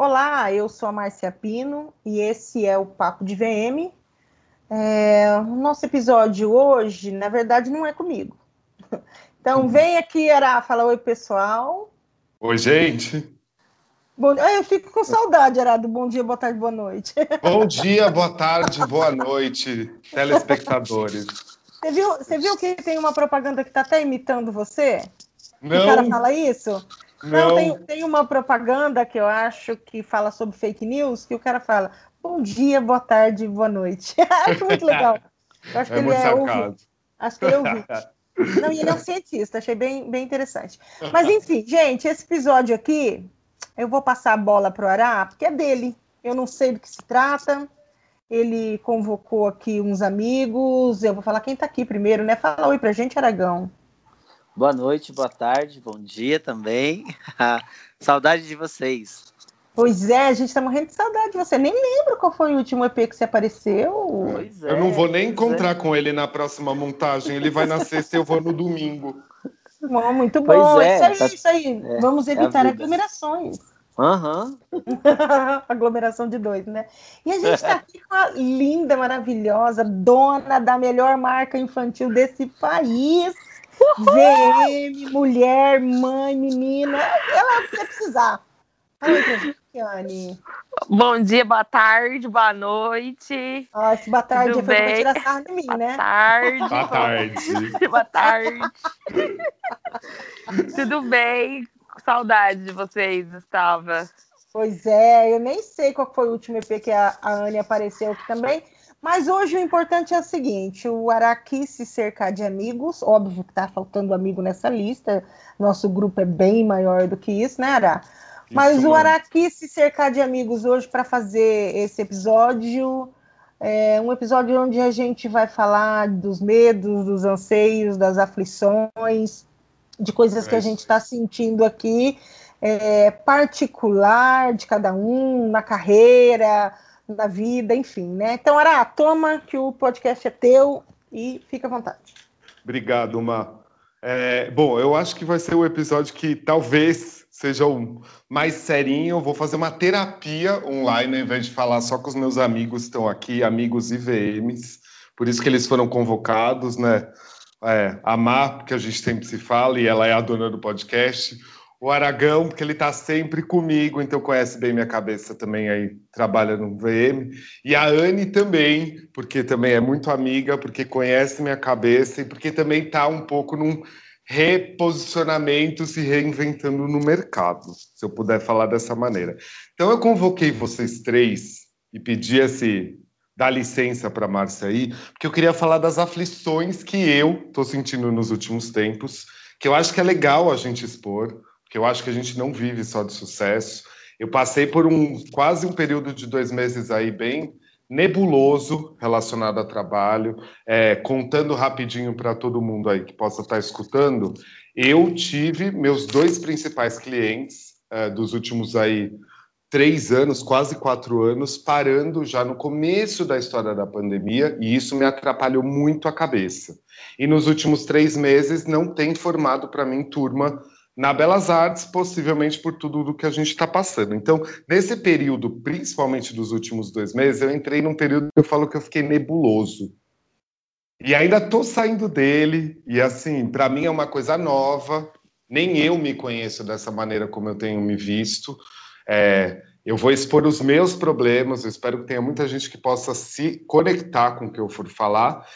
Olá, eu sou a Márcia Pino e esse é o Papo de VM. É, o nosso episódio hoje, na verdade, não é comigo. Então, uhum. vem aqui, Ara, fala oi, pessoal. Oi, gente. Bom, eu fico com saudade, Arado. Bom dia, boa tarde, boa noite. Bom dia, boa tarde, boa noite, telespectadores. Você viu, você viu que tem uma propaganda que está até imitando você? Não. O cara fala isso? Não. Não, tem, tem uma propaganda que eu acho que fala sobre fake news, que o cara fala bom dia, boa tarde, boa noite. acho muito legal. Eu acho é que ele é ouvido. Acho que ele é ouvido. Não, e ele é um cientista, achei bem, bem interessante. Mas enfim, gente, esse episódio aqui, eu vou passar a bola para o Ará, porque é dele. Eu não sei do que se trata. Ele convocou aqui uns amigos. Eu vou falar quem está aqui primeiro, né? Fala oi para gente, Aragão. Boa noite, boa tarde, bom dia também. Saudade de vocês. Pois é, a gente tá morrendo de saudade de você. Nem lembro qual foi o último EP que você apareceu. Pois é, eu não vou nem encontrar é. com ele na próxima montagem. Ele vai nascer se eu vou no domingo. Bom, muito bom. É, isso aí, tá... isso aí. É, Vamos é evitar aglomerações. Aham. Uhum. Aglomeração de dois, né? E a gente está aqui com a linda, maravilhosa, dona da melhor marca infantil desse país, VM, mulher, mãe, menina, ela vai precisar. Gente, Bom dia, boa tarde, boa noite. Ah, esse boa tarde Tudo foi bem? pra tirar sarro de mim, boa né? Tarde. Boa tarde. boa tarde. Tudo bem? Saudade de vocês, estava. Pois é, eu nem sei qual foi o último EP que a, a Anne apareceu aqui também. Mas hoje o importante é o seguinte: o Araqui se cercar de amigos. Óbvio que está faltando amigo nessa lista. Nosso grupo é bem maior do que isso, né, Ara? Mas isso, o Araqui se cercar de amigos hoje para fazer esse episódio. É um episódio onde a gente vai falar dos medos, dos anseios, das aflições, de coisas é que a gente está sentindo aqui, é, particular de cada um, na carreira, na vida, enfim, né? Então, Ara, toma que o podcast é teu e fica à vontade. Obrigado, Ma. É, bom, eu acho que vai ser o um episódio que talvez seja o mais serinho. Eu vou fazer uma terapia online, ao invés de falar só com os meus amigos que estão aqui, amigos IVMs. Por isso que eles foram convocados, né? É, a Mar, porque a gente sempre se fala, e ela é a dona do podcast o Aragão, porque ele está sempre comigo, então conhece bem minha cabeça também aí, trabalha no VM. E a Anne também, porque também é muito amiga, porque conhece minha cabeça e porque também está um pouco num reposicionamento, se reinventando no mercado, se eu puder falar dessa maneira. Então eu convoquei vocês três e pedi esse dar licença para Márcia aí, porque eu queria falar das aflições que eu estou sentindo nos últimos tempos, que eu acho que é legal a gente expor, porque eu acho que a gente não vive só de sucesso. Eu passei por um quase um período de dois meses aí bem nebuloso relacionado a trabalho. É, contando rapidinho para todo mundo aí que possa estar tá escutando, eu tive meus dois principais clientes é, dos últimos aí três anos, quase quatro anos, parando já no começo da história da pandemia, e isso me atrapalhou muito a cabeça. E nos últimos três meses não tem formado para mim turma na Belas Artes, possivelmente por tudo do que a gente está passando. Então, nesse período, principalmente dos últimos dois meses, eu entrei num período que eu falo que eu fiquei nebuloso. E ainda estou saindo dele, e assim, para mim é uma coisa nova, nem eu me conheço dessa maneira como eu tenho me visto. É, eu vou expor os meus problemas, eu espero que tenha muita gente que possa se conectar com o que eu for falar.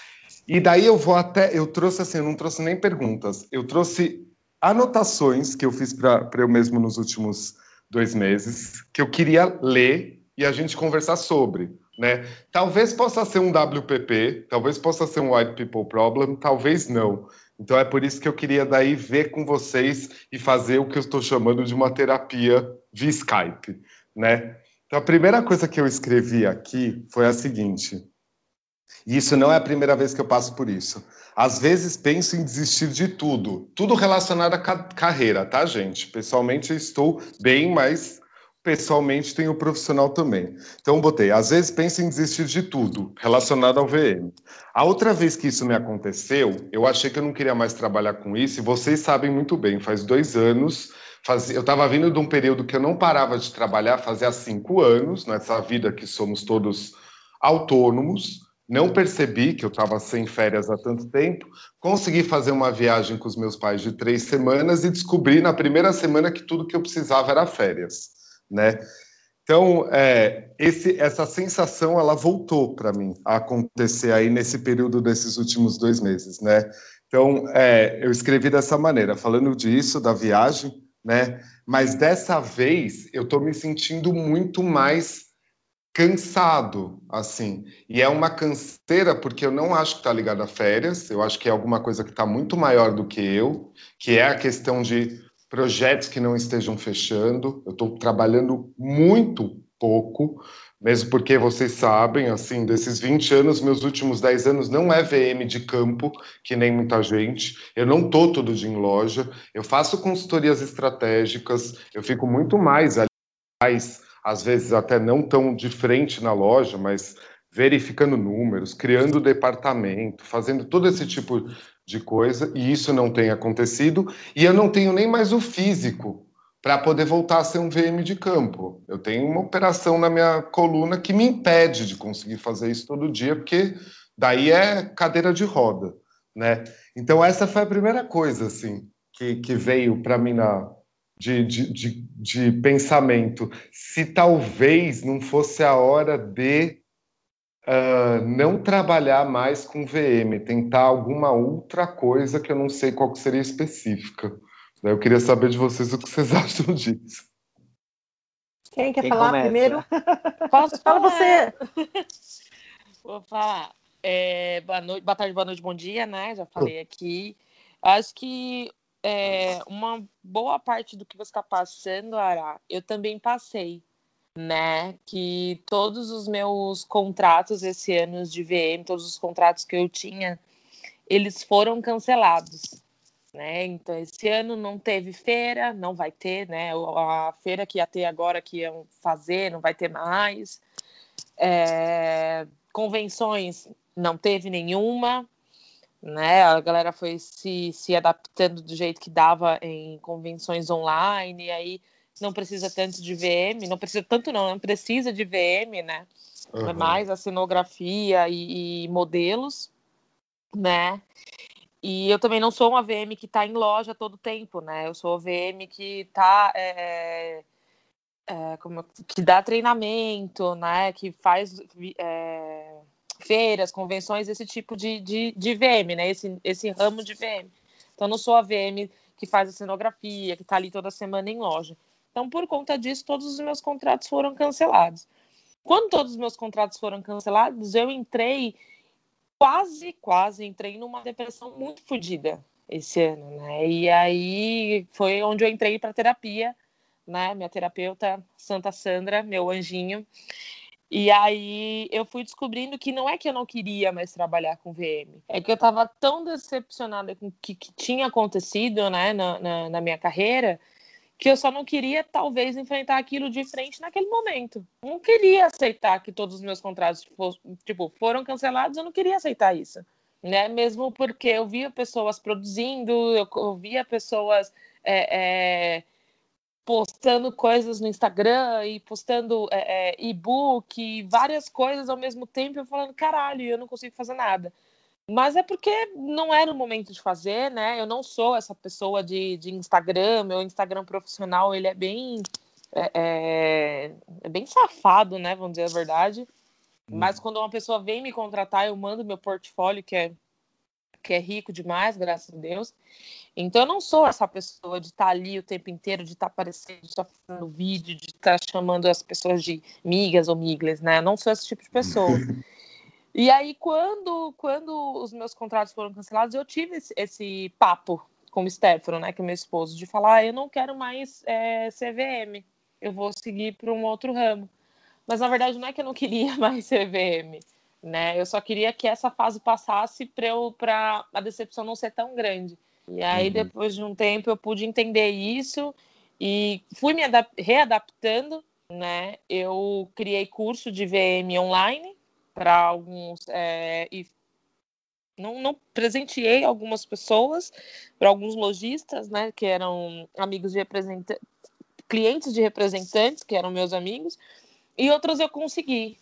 E daí eu vou até. Eu trouxe assim, eu não trouxe nem perguntas, eu trouxe anotações que eu fiz para eu mesmo nos últimos dois meses, que eu queria ler e a gente conversar sobre. Né? Talvez possa ser um WPP, talvez possa ser um White People Problem, talvez não. Então é por isso que eu queria daí ver com vocês e fazer o que eu estou chamando de uma terapia via Skype, né? Então a primeira coisa que eu escrevi aqui foi a seguinte: e isso não é a primeira vez que eu passo por isso. Às vezes penso em desistir de tudo, tudo relacionado à ca carreira, tá, gente? Pessoalmente estou bem, mas pessoalmente tenho profissional também. Então botei, às vezes penso em desistir de tudo relacionado ao VM. A outra vez que isso me aconteceu, eu achei que eu não queria mais trabalhar com isso, e vocês sabem muito bem, faz dois anos eu estava vindo de um período que eu não parava de trabalhar, fazia cinco anos, nessa vida que somos todos autônomos. Não percebi que eu estava sem férias há tanto tempo. Consegui fazer uma viagem com os meus pais de três semanas e descobri na primeira semana que tudo que eu precisava era férias, né? Então, é, esse, essa sensação ela voltou para mim a acontecer aí nesse período desses últimos dois meses, né? Então, é, eu escrevi dessa maneira, falando disso, da viagem, né? Mas dessa vez eu estou me sentindo muito mais cansado, assim. E é uma canseira porque eu não acho que está ligado a férias, eu acho que é alguma coisa que está muito maior do que eu, que é a questão de projetos que não estejam fechando. Eu estou trabalhando muito pouco, mesmo porque vocês sabem, assim, desses 20 anos, meus últimos 10 anos não é VM de campo, que nem muita gente. Eu não estou todo dia em loja, eu faço consultorias estratégicas, eu fico muito mais, aliás, às vezes até não tão de frente na loja, mas verificando números, criando departamento, fazendo todo esse tipo de coisa, e isso não tem acontecido, e eu não tenho nem mais o físico para poder voltar a ser um VM de campo. Eu tenho uma operação na minha coluna que me impede de conseguir fazer isso todo dia, porque daí é cadeira de roda, né? Então essa foi a primeira coisa, assim, que, que veio para mim na, de, de, de, de pensamento. Se talvez não fosse a hora de Uh, não trabalhar mais com VM, tentar alguma outra coisa que eu não sei qual seria específica. Eu queria saber de vocês o que vocês acham disso. Quem quer Quem falar começa? primeiro? Posso falar você? Vou falar. É, boa noite, boa tarde, boa noite, bom dia, né? Já falei aqui. Acho que é, uma boa parte do que você está passando, Ara, eu também passei né? Que todos os meus contratos esse ano de VM, todos os contratos que eu tinha, eles foram cancelados. Né? Então, esse ano não teve feira, não vai ter, né? A feira que ia ter agora, que iam fazer, não vai ter mais. É... Convenções, não teve nenhuma, né? A galera foi se, se adaptando do jeito que dava em convenções online, e aí não precisa tanto de VM, não precisa tanto não, não precisa de VM, né? Uhum. É mais a cenografia e, e, modelos, né? E eu também não sou uma VM que está em loja todo tempo, né? Eu sou a VM que está é, é, como, que dá treinamento, né? Que faz é, feiras, convenções, esse tipo de, de, de VM, né? Esse, esse ramo de VM. Então, não sou a VM que faz a cenografia, que está ali toda semana em loja. Então, por conta disso, todos os meus contratos foram cancelados. Quando todos os meus contratos foram cancelados, eu entrei quase, quase entrei numa depressão muito fodida esse ano, né? E aí foi onde eu entrei para terapia, né? Minha terapeuta, Santa Sandra, meu anjinho. E aí eu fui descobrindo que não é que eu não queria mais trabalhar com VM, é que eu estava tão decepcionada com o que, que, tinha acontecido, né, na, na, na minha carreira, que eu só não queria, talvez, enfrentar aquilo de frente naquele momento. Não queria aceitar que todos os meus contratos tipo, foram cancelados, eu não queria aceitar isso. Né? Mesmo porque eu via pessoas produzindo, eu via pessoas é, é, postando coisas no Instagram e postando é, é e-book, várias coisas ao mesmo tempo, eu falando, caralho, eu não consigo fazer nada. Mas é porque não era o momento de fazer, né? Eu não sou essa pessoa de, de Instagram, meu Instagram profissional, ele é bem é, é, é bem safado, né? Vamos dizer a verdade. Hum. Mas quando uma pessoa vem me contratar, eu mando meu portfólio, que é, que é rico demais, graças a Deus. Então eu não sou essa pessoa de estar tá ali o tempo inteiro, de estar tá aparecendo, de estar tá fazendo vídeo, de estar tá chamando as pessoas de migas ou migles, né? Eu não sou esse tipo de pessoa. E aí, quando, quando os meus contratos foram cancelados, eu tive esse, esse papo com o Stefano, né, que é meu esposo, de falar, ah, eu não quero mais é, CVM, eu vou seguir para um outro ramo. Mas na verdade não é que eu não queria mais CVM, né? Eu só queria que essa fase passasse para a decepção não ser tão grande. E aí uhum. depois de um tempo eu pude entender isso e fui me readaptando, né? Eu criei curso de VM online para alguns é, e Não, não presenteei algumas pessoas, para alguns lojistas, né, que eram amigos de representantes, clientes de representantes, que eram meus amigos, e outros eu consegui.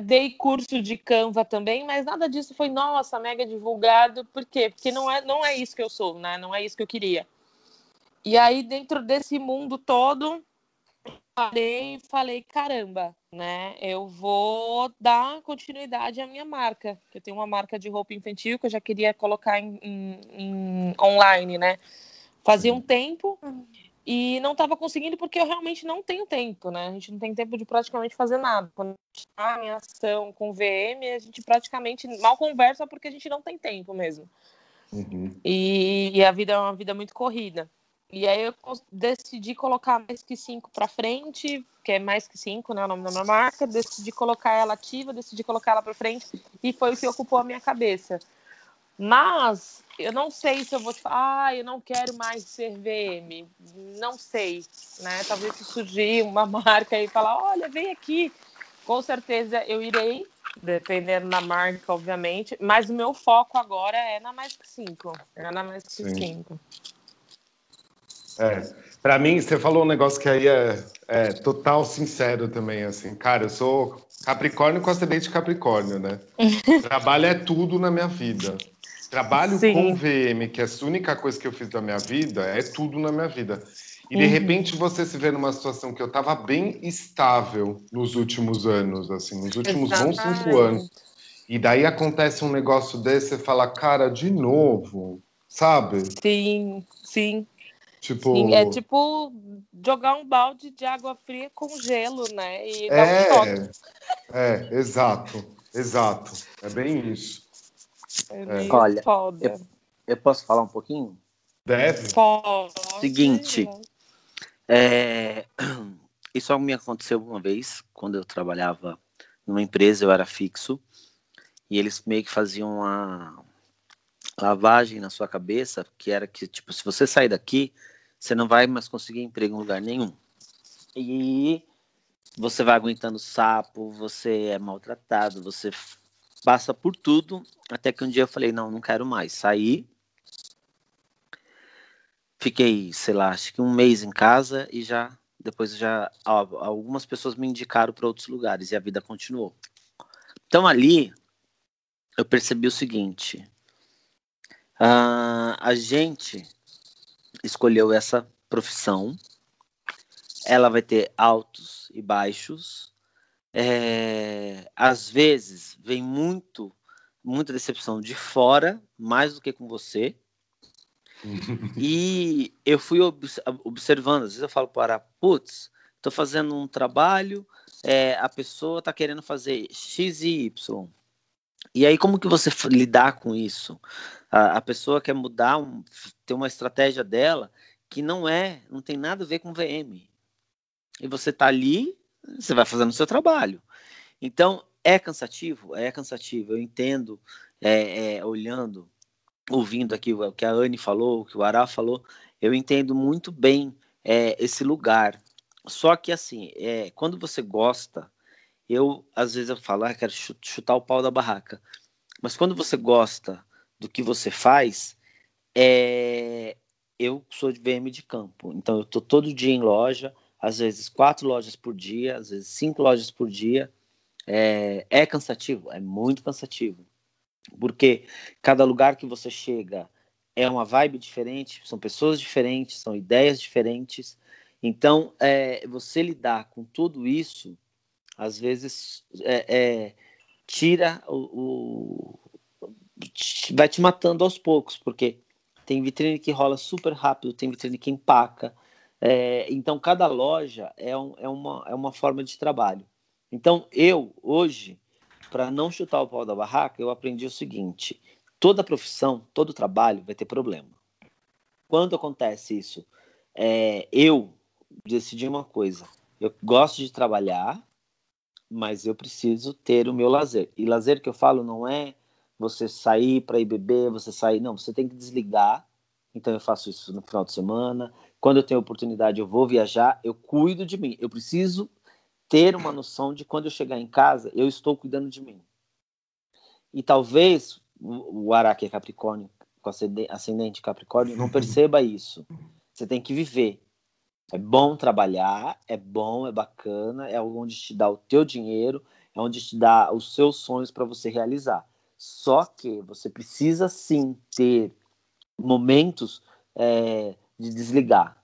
Dei curso de Canva também, mas nada disso foi, nossa, mega divulgado. Por quê? Porque não é, não é isso que eu sou, né? Não é isso que eu queria. E aí, dentro desse mundo todo, parei e falei, caramba, né? Eu vou dar continuidade à minha marca. Eu tenho uma marca de roupa infantil que eu já queria colocar em, em, em online, né? Fazia um tempo e não estava conseguindo porque eu realmente não tenho tempo, né? A gente não tem tempo de praticamente fazer nada. Quando a gente está em ação com VM, a gente praticamente mal conversa porque a gente não tem tempo mesmo. Uhum. E, e, a vida é uma vida muito corrida. E aí eu decidi colocar mais que cinco para frente, que é mais que cinco, né? O nome da minha marca. Decidi colocar ela ativa, decidi colocar ela para frente e foi o que ocupou a minha cabeça. Mas eu não sei se eu vou falar, ah, eu não quero mais ser VM. Não sei, né? Talvez se surgir uma marca e falar, olha, vem aqui. Com certeza eu irei, dependendo da marca, obviamente. Mas o meu foco agora é na mais que 5. É na mais que 5. É, para mim, você falou um negócio que aí é, é, total sincero também, assim. Cara, eu sou Capricórnio com acidente Capricórnio, né? Trabalho é tudo na minha vida. Trabalho Sim. com VM, que é a única coisa que eu fiz da minha vida, é tudo na minha vida. E de uhum. repente você se vê numa situação que eu estava bem estável nos últimos anos, assim, nos últimos Exatamente. bons cinco anos. E daí acontece um negócio desse, você fala, cara, de novo, sabe? Sim, sim. Tipo... Sim, é tipo jogar um balde de água fria com gelo, né? E dar é, um toque. É, exato, exato. É bem isso. É Olha, eu, eu, posso falar um pouquinho? Deve. Pode. Seguinte, é, isso me aconteceu uma vez, quando eu trabalhava numa empresa, eu era fixo, e eles meio que faziam uma lavagem na sua cabeça, que era que, tipo, se você sair daqui, você não vai mais conseguir emprego em lugar nenhum. E você vai aguentando sapo, você é maltratado, você passa por tudo, até que um dia eu falei, não, não quero mais. Saí, fiquei, sei lá, acho que um mês em casa e já, depois já, algumas pessoas me indicaram para outros lugares e a vida continuou. Então ali, eu percebi o seguinte, uh, a gente escolheu essa profissão, ela vai ter altos e baixos, é, às vezes vem muito, muita decepção de fora, mais do que com você. e eu fui observando, às vezes eu falo para, putz, estou fazendo um trabalho, é, a pessoa está querendo fazer X e Y. E aí, como que você lidar com isso? A, a pessoa quer mudar, um, ter uma estratégia dela que não é, não tem nada a ver com VM. E você está ali você vai fazendo o seu trabalho. Então, é cansativo? É cansativo. Eu entendo, é, é, olhando, ouvindo aqui o que a Anne falou, o que o Ará falou, eu entendo muito bem é, esse lugar. Só que, assim, é, quando você gosta, eu, às vezes, eu falo, ah, quero chutar o pau da barraca. Mas quando você gosta do que você faz, é, eu sou de VM de campo. Então, eu estou todo dia em loja, às vezes quatro lojas por dia, às vezes cinco lojas por dia. É, é cansativo, é muito cansativo. Porque cada lugar que você chega é uma vibe diferente, são pessoas diferentes, são ideias diferentes. Então, é, você lidar com tudo isso, às vezes, é, é, tira o, o, vai te matando aos poucos, porque tem vitrine que rola super rápido, tem vitrine que empaca, é, então, cada loja é, um, é, uma, é uma forma de trabalho. Então, eu, hoje, para não chutar o pau da barraca, eu aprendi o seguinte: toda profissão, todo trabalho vai ter problema. Quando acontece isso? É, eu decidi uma coisa: eu gosto de trabalhar, mas eu preciso ter o meu lazer. E lazer que eu falo não é você sair para ir beber, você sair. Não, você tem que desligar. Então, eu faço isso no final de semana, quando eu tenho oportunidade, eu vou viajar, eu cuido de mim. Eu preciso ter uma noção de quando eu chegar em casa, eu estou cuidando de mim. E talvez o Araque é Capricórnio, com ascendente Capricórnio, não perceba isso. Você tem que viver. É bom trabalhar, é bom, é bacana, é onde te dá o teu dinheiro, é onde te dá os seus sonhos para você realizar. Só que você precisa sim ter momentos é, de desligar,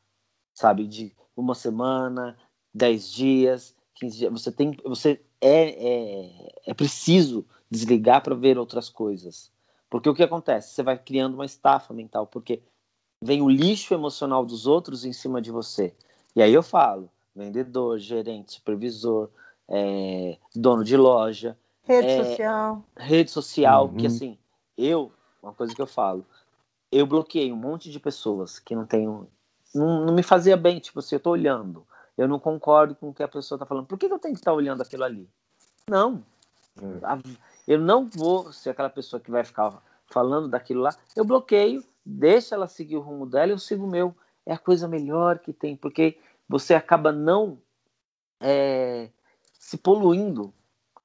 sabe? De uma semana, dez dias, quinze dias. Você tem, você é, é, é preciso desligar para ver outras coisas. Porque o que acontece? Você vai criando uma estafa mental, porque vem o lixo emocional dos outros em cima de você. E aí eu falo, vendedor, gerente, supervisor, é, dono de loja. Rede é, social. Rede social, uhum. que assim, eu, uma coisa que eu falo, eu bloqueei um monte de pessoas que não tenho. Não, não me fazia bem, tipo assim, eu tô olhando. Eu não concordo com o que a pessoa tá falando. Por que, que eu tenho que estar tá olhando aquilo ali? Não. É. Eu não vou ser aquela pessoa que vai ficar falando daquilo lá. Eu bloqueio, deixa ela seguir o rumo dela, eu sigo o meu. É a coisa melhor que tem, porque você acaba não é, se poluindo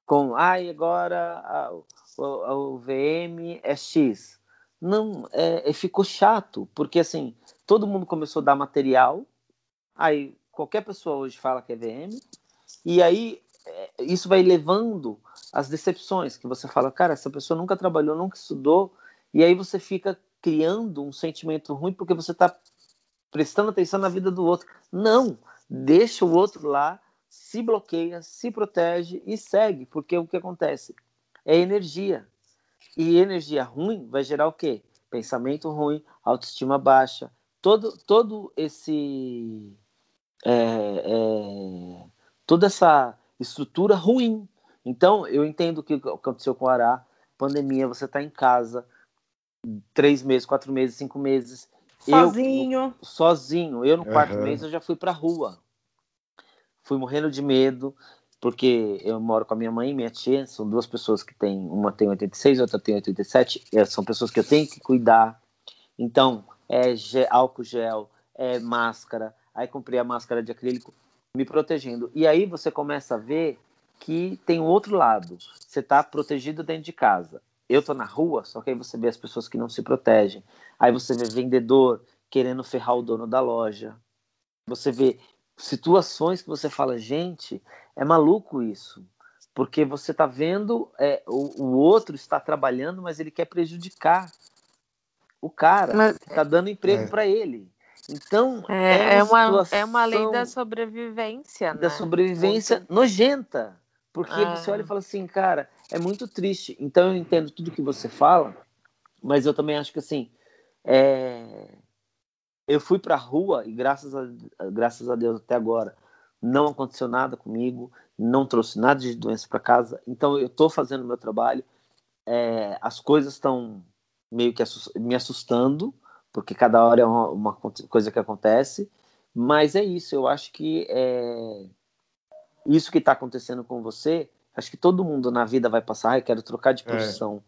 com, ai, ah, agora a, a, o VM é X. Não, é, é, ficou chato, porque assim, todo mundo começou a dar material, aí qualquer pessoa hoje fala que é VM, e aí é, isso vai levando as decepções, que você fala, cara, essa pessoa nunca trabalhou, nunca estudou, e aí você fica criando um sentimento ruim porque você está prestando atenção na vida do outro. Não, deixa o outro lá se bloqueia, se protege e segue, porque o que acontece é energia. E energia ruim vai gerar o quê? Pensamento ruim, autoestima baixa, todo, todo esse. É, é, toda essa estrutura ruim. Então, eu entendo o que aconteceu com o Ará, pandemia, você está em casa, três meses, quatro meses, cinco meses. Sozinho. Eu, sozinho. Eu, no quarto uhum. mês, eu já fui para rua fui morrendo de medo, porque eu moro com a minha mãe e minha tia, são duas pessoas que têm, uma tem 86, outra tem 87, são pessoas que eu tenho que cuidar. Então, é álcool gel, é máscara, aí comprei a máscara de acrílico, me protegendo. E aí você começa a ver que tem um outro lado. Você está protegido dentro de casa. Eu tô na rua, só que aí você vê as pessoas que não se protegem. Aí você vê vendedor querendo ferrar o dono da loja. Você vê situações que você fala, gente, é maluco isso. Porque você está vendo é, o, o, outro está trabalhando, mas ele quer prejudicar o cara, está dando emprego é. para ele. Então é, é, uma, é uma, é uma lei da sobrevivência, da né? sobrevivência muito... nojenta, porque ah. você olha e fala assim, cara, é muito triste. Então eu entendo tudo que você fala, mas eu também acho que assim, é, eu fui para a rua e graças a, graças a Deus até agora não aconteceu nada comigo, não trouxe nada de doença para casa. Então eu estou fazendo o meu trabalho. É, as coisas estão meio que me assustando, porque cada hora é uma, uma, coisa que acontece. Mas é isso, eu acho que é, isso que está acontecendo com você, acho que todo mundo na vida vai passar. Eu quero trocar de é. profissão.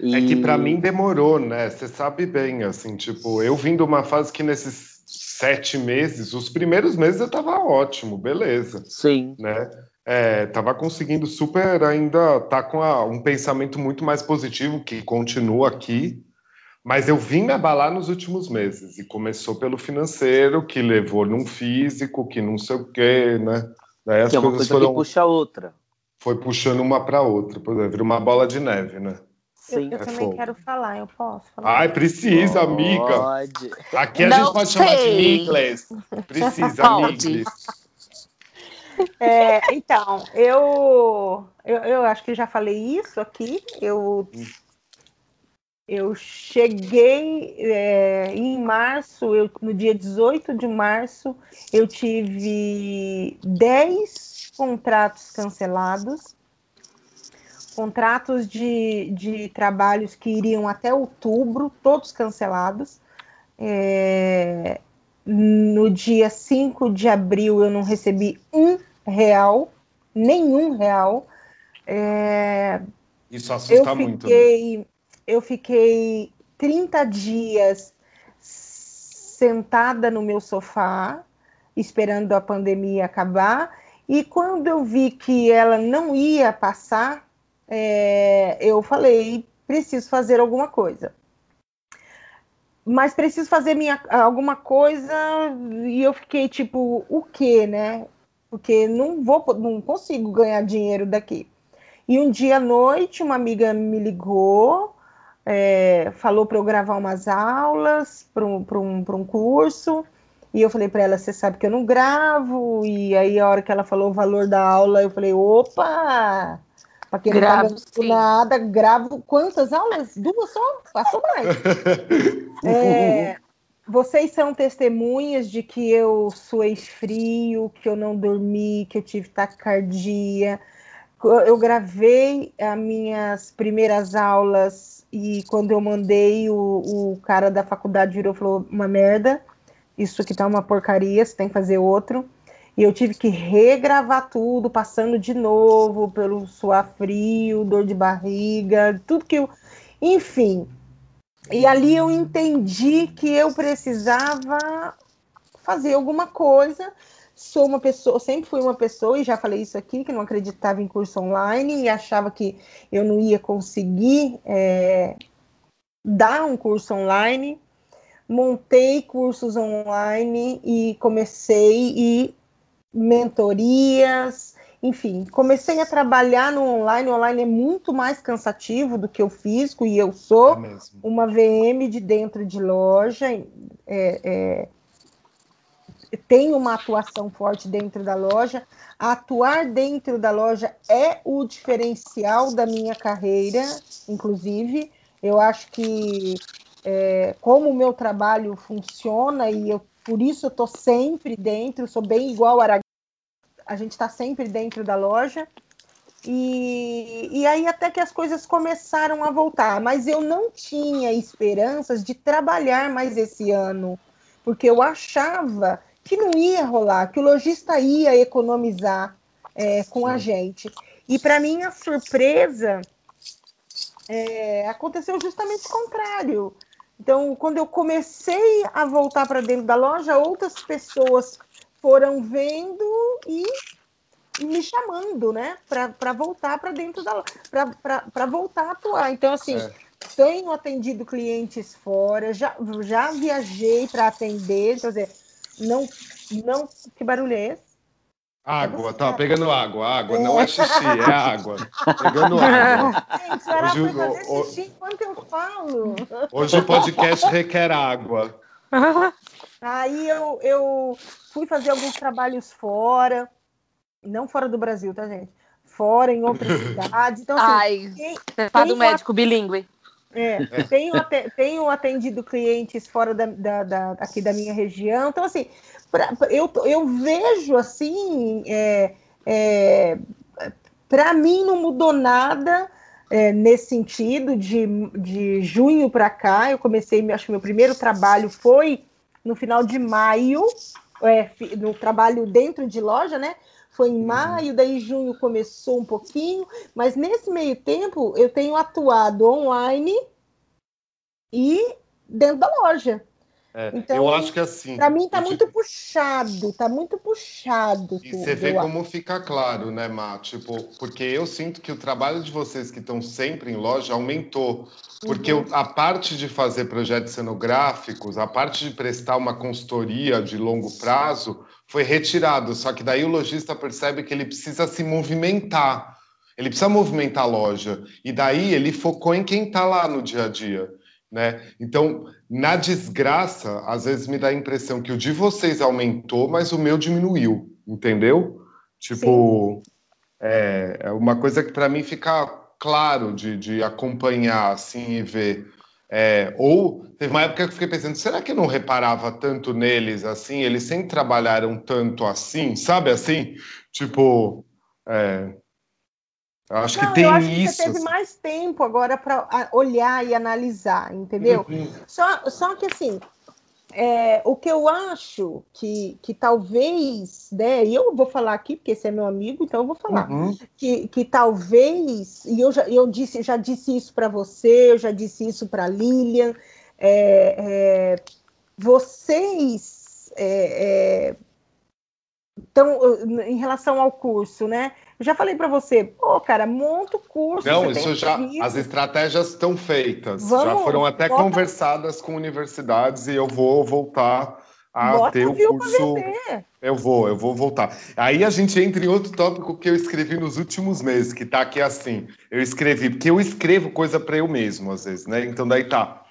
É e... É que para mim demorou, né? Você sabe bem, assim, tipo, eu vim de uma fase que nesses sete meses, os primeiros meses eu tava ótimo, beleza. Sim. Né? É, tava conseguindo super ainda tá com a, um pensamento muito mais positivo que continua aqui, mas eu vim me abalar nos últimos meses e começou pelo financeiro, que levou num físico, que não sei o quê, né? Daí as que é uma coisa foram, que puxa outra. Foi puxando uma para outra, por exemplo, vira uma bola de neve, né? Sim, eu, eu é também fogo. quero falar, eu posso falar? Ai, precisa, pode. amiga. Aqui a Não gente pode sei. chamar de inglês. Precisa, amiga. É, então, eu, eu, eu acho que já falei isso aqui. Eu, eu cheguei é, em março, eu, no dia 18 de março, eu tive 10 contratos cancelados contratos de, de trabalhos que iriam até outubro, todos cancelados. É, no dia 5 de abril eu não recebi um real, nenhum real. É, Isso assusta eu muito. Fiquei, né? Eu fiquei 30 dias sentada no meu sofá, esperando a pandemia acabar. E quando eu vi que ela não ia passar, é, eu falei, preciso fazer alguma coisa. Mas preciso fazer minha, alguma coisa e eu fiquei tipo, o que, né? Porque não vou, não consigo ganhar dinheiro daqui. E um dia à noite, uma amiga me ligou, é, falou para eu gravar umas aulas para um, um, um curso. E eu falei para ela: Você sabe que eu não gravo. E aí, a hora que ela falou o valor da aula, eu falei: Opa! Para quem gravo, não tá nada, gravo quantas aulas? Duas só? Passou mais. é, vocês são testemunhas de que eu suei frio, que eu não dormi, que eu tive taquicardia. Eu gravei as minhas primeiras aulas e quando eu mandei, o, o cara da faculdade virou e falou: uma merda, isso aqui tá uma porcaria, você tem que fazer outro. E eu tive que regravar tudo, passando de novo pelo suar frio, dor de barriga, tudo que eu. Enfim. E ali eu entendi que eu precisava fazer alguma coisa. Sou uma pessoa, sempre fui uma pessoa, e já falei isso aqui, que não acreditava em curso online e achava que eu não ia conseguir é, dar um curso online. Montei cursos online e comecei e mentorias, enfim, comecei a trabalhar no online. O online é muito mais cansativo do que o físico, e eu sou é uma VM de dentro de loja. É, é, tenho uma atuação forte dentro da loja. Atuar dentro da loja é o diferencial da minha carreira, inclusive. Eu acho que é, como o meu trabalho funciona e eu por isso eu estou sempre dentro, sou bem igual a a gente está sempre dentro da loja. E, e aí até que as coisas começaram a voltar, mas eu não tinha esperanças de trabalhar mais esse ano, porque eu achava que não ia rolar, que o lojista ia economizar é, com a gente. E para minha surpresa, é, aconteceu justamente o contrário. Então, quando eu comecei a voltar para dentro da loja, outras pessoas foram vendo e me chamando, né, para voltar para dentro da para voltar a atuar. Então, assim, é. tenho atendido clientes fora, já, já viajei para atender, quer dizer, não, não, que barulho é esse? Água, tá pegando água, água, não é xixi, é água. Pegando água. Gente, era hoje, fazer o, xixi enquanto eu falo. Hoje o podcast requer água. Aí eu, eu fui fazer alguns trabalhos fora, não fora do Brasil, tá, gente? Fora, em outras cidades. Então, assim, Ai, quem, tá do médico bilíngue. É, tenho, tenho atendido clientes fora da, da, da, aqui da minha região. Então, assim, pra, eu, eu vejo assim, é, é, para mim não mudou nada é, nesse sentido de, de junho para cá. Eu comecei, acho que meu primeiro trabalho foi no final de maio, é, no trabalho dentro de loja, né? Foi em uhum. maio, daí junho começou um pouquinho, mas nesse meio tempo eu tenho atuado online e dentro da loja. É, então, eu acho que assim. Para mim tá muito puxado, tá muito puxado. E tudo, você vê como acho. fica claro, né, Má? Tipo, porque eu sinto que o trabalho de vocês que estão sempre em loja aumentou. Porque uhum. a parte de fazer projetos cenográficos, a parte de prestar uma consultoria de longo prazo, foi retirado. Só que daí o lojista percebe que ele precisa se movimentar. Ele precisa movimentar a loja. E daí ele focou em quem está lá no dia a dia. Né? Então, na desgraça, às vezes me dá a impressão que o de vocês aumentou, mas o meu diminuiu, entendeu? Tipo, é, é, uma coisa que para mim fica claro de, de, acompanhar assim e ver. É, ou teve uma época que eu fiquei pensando, será que eu não reparava tanto neles assim? Eles sempre trabalharam tanto assim, sabe assim? Tipo, é, acho não, que tem eu acho isso. Que você teve mais tempo agora para olhar e analisar, entendeu? Uhum. Só, só que assim, é, o que eu acho que, que talvez, né, e eu vou falar aqui, porque esse é meu amigo, então eu vou falar, uhum. que, que talvez, e eu já, eu disse, já disse isso para você, eu já disse isso para Lilian, é, é, vocês então, em relação ao curso, né? Eu já falei para você, pô, cara, monta o curso. Não, isso já, as estratégias estão feitas, Vamos, já foram até bota... conversadas com universidades e eu vou voltar a bota ter o curso. Eu vou, eu vou voltar. Aí a gente entra em outro tópico que eu escrevi nos últimos meses, que tá aqui assim. Eu escrevi, porque eu escrevo coisa para eu mesmo, às vezes, né? Então daí tá.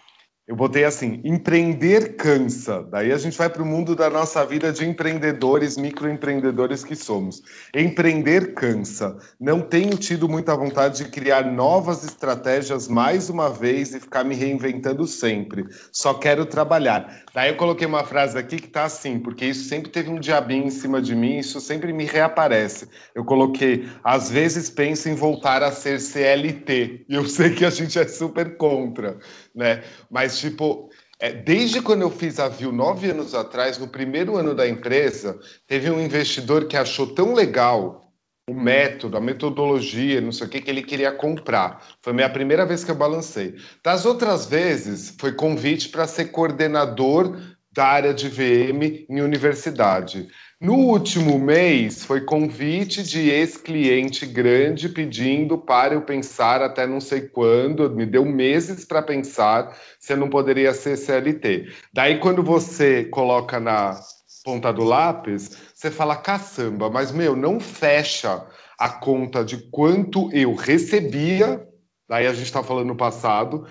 Eu botei assim: empreender cansa. Daí a gente vai para o mundo da nossa vida de empreendedores, microempreendedores que somos. Empreender cansa. Não tenho tido muita vontade de criar novas estratégias mais uma vez e ficar me reinventando sempre. Só quero trabalhar. Daí eu coloquei uma frase aqui que está assim, porque isso sempre teve um diabinho em cima de mim, isso sempre me reaparece. Eu coloquei: às vezes penso em voltar a ser CLT. E eu sei que a gente é super contra, né? Mas tipo, é, desde quando eu fiz a Viu nove anos atrás, no primeiro ano da empresa, teve um investidor que achou tão legal o método, a metodologia, não sei o que, que ele queria comprar. Foi a minha primeira vez que eu balancei. Das outras vezes, foi convite para ser coordenador da área de VM em universidade. No último mês, foi convite de ex-cliente grande pedindo para eu pensar até não sei quando, me deu meses para pensar se eu não poderia ser CLT. Daí, quando você coloca na ponta do lápis, você fala caçamba, mas meu, não fecha a conta de quanto eu recebia, daí a gente está falando no passado,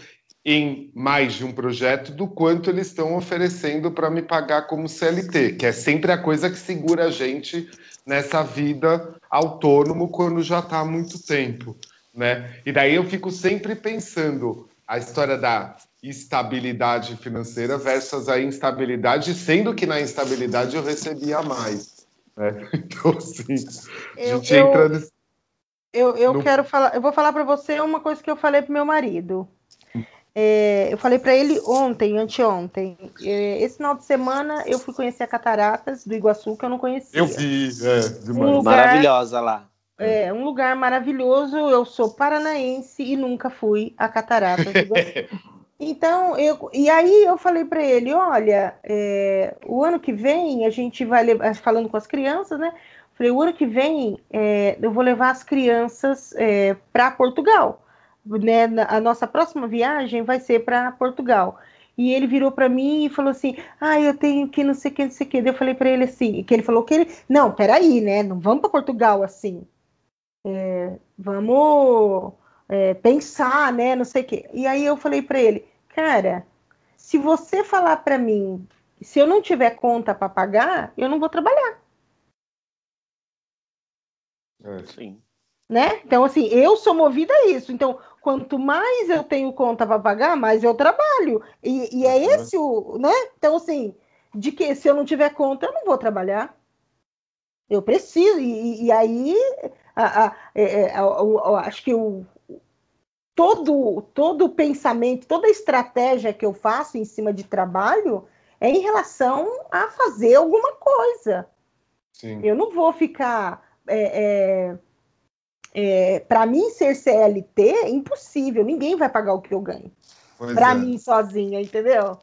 em mais de um projeto do quanto eles estão oferecendo para me pagar como CLT, que é sempre a coisa que segura a gente nessa vida autônomo quando já está há muito tempo, né? E daí eu fico sempre pensando a história da estabilidade financeira versus a instabilidade, sendo que na instabilidade eu recebia mais. Né? Então, assim, a gente eu, entra nesse... Eu, eu no... quero falar, eu vou falar para você uma coisa que eu falei pro meu marido. É, eu falei para ele ontem, anteontem. É, esse final de semana eu fui conhecer a Cataratas do Iguaçu, que eu não conhecia. Eu vi, é, demais. Um lugar, Maravilhosa lá. É, um lugar maravilhoso. Eu sou paranaense e nunca fui a Cataratas do Iguaçu. Então, eu, e aí eu falei para ele, olha, é, o ano que vem a gente vai levar, falando com as crianças, né? Falei, o ano que vem é, eu vou levar as crianças é, para Portugal né, a nossa próxima viagem vai ser para Portugal. E ele virou para mim e falou assim: Ah, eu tenho que não sei o que, não sei o que. Eu falei para ele assim: que ele falou que ele. Não, peraí, né? Não vamos para Portugal assim. É, vamos é, pensar, né? Não sei o que. E aí eu falei para ele: Cara, se você falar para mim, se eu não tiver conta para pagar, eu não vou trabalhar. É, sim. Né? Então, assim, eu sou movida a isso. Então, quanto mais eu tenho conta para pagar, mais eu trabalho. E, e é uhum. esse o, né? Então, assim, de que se eu não tiver conta, eu não vou trabalhar. Eu preciso. E, e aí, a, a, é, é, a, acho que o, todo, todo o pensamento, toda a estratégia que eu faço em cima de trabalho é em relação a fazer alguma coisa. Sim. Eu não vou ficar. É, é, é, para mim ser CLT é impossível, ninguém vai pagar o que eu ganho. Para é. mim sozinha, entendeu?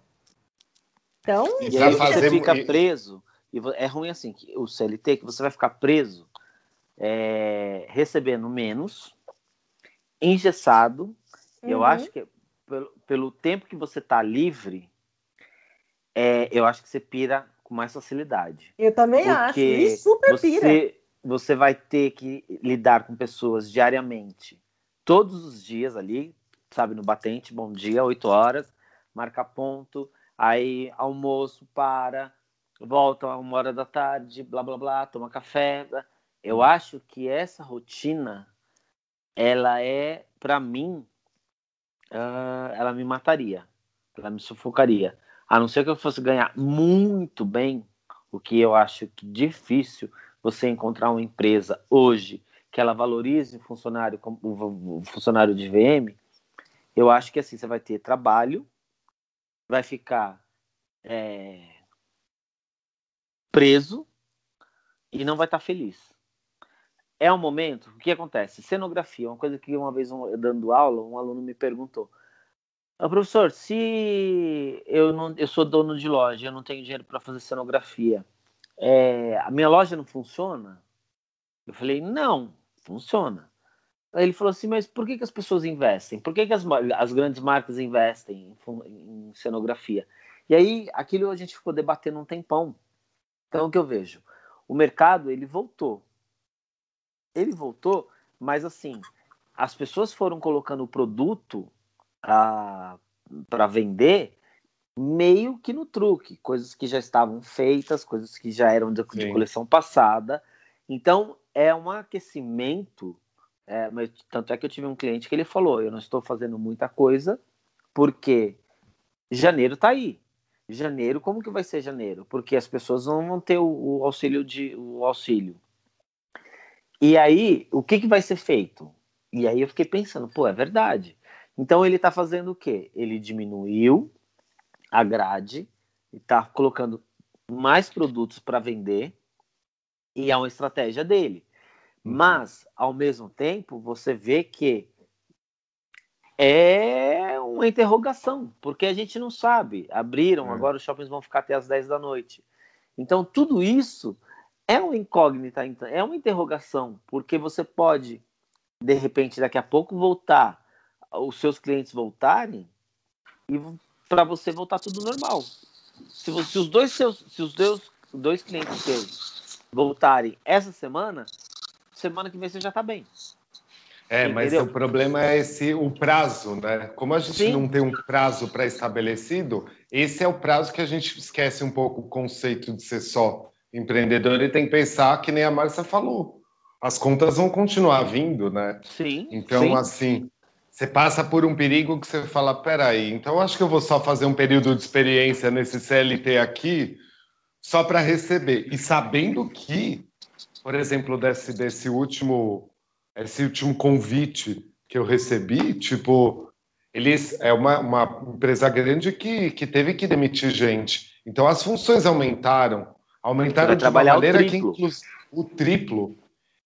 Então, e aí você fica preso, e é ruim assim, o CLT, que você vai ficar preso é, recebendo menos, engessado. Uhum. Eu acho que pelo, pelo, tempo que você está livre, é, eu acho que você pira com mais facilidade. Eu também acho, e super você, pira você vai ter que lidar com pessoas diariamente, todos os dias ali, sabe, no batente, bom dia, 8 horas, marca ponto, aí almoço, para, volta uma hora da tarde, blá blá blá, toma café. Eu acho que essa rotina, ela é, para mim, uh, ela me mataria, ela me sufocaria. A não ser que eu fosse ganhar muito bem, o que eu acho que difícil, você encontrar uma empresa hoje que ela valorize o funcionário, o funcionário de VM, eu acho que assim você vai ter trabalho, vai ficar é, preso e não vai estar feliz. É um momento, o que acontece? Cenografia, uma coisa que uma vez um, dando aula, um aluno me perguntou: professor, se eu não, eu sou dono de loja, eu não tenho dinheiro para fazer cenografia, é, a minha loja não funciona? Eu falei, não, funciona. Aí ele falou assim, mas por que, que as pessoas investem? Por que, que as, as grandes marcas investem em, em cenografia? E aí, aquilo a gente ficou debatendo um tempão. Então, o que eu vejo? O mercado, ele voltou. Ele voltou, mas assim, as pessoas foram colocando o produto para vender meio que no truque, coisas que já estavam feitas, coisas que já eram de, de coleção passada. Então, é um aquecimento. É, mas, tanto é que eu tive um cliente que ele falou: eu não estou fazendo muita coisa, porque janeiro está aí. Janeiro, como que vai ser janeiro? Porque as pessoas não vão ter o, o auxílio de o auxílio. E aí, o que, que vai ser feito? E aí eu fiquei pensando, pô, é verdade. Então ele está fazendo o quê? Ele diminuiu a grade e está colocando mais produtos para vender e é uma estratégia dele. Uhum. Mas, ao mesmo tempo, você vê que é uma interrogação, porque a gente não sabe. Abriram, é. agora os shoppings vão ficar até as 10 da noite. Então, tudo isso é uma incógnita, então, é uma interrogação, porque você pode, de repente, daqui a pouco voltar, os seus clientes voltarem e para você voltar tudo normal. Se, você, se os dois seus, se os dois, dois clientes seus voltarem essa semana, semana que vem você já está bem. É, mas o problema é esse o prazo, né? Como a gente Sim. não tem um prazo pré-estabelecido, esse é o prazo que a gente esquece um pouco o conceito de ser só empreendedor e tem que pensar que nem a Márcia falou. As contas vão continuar vindo, né? Sim. Então, sim. assim, você passa por um perigo que você fala, peraí, então acho que eu vou só fazer um período de experiência nesse CLT aqui só para receber. E sabendo que, por exemplo, desse, desse último esse último convite que eu recebi, tipo, eles é uma, uma empresa grande que, que teve que demitir gente. Então as funções aumentaram, aumentaram de uma maneira que inclusive o triplo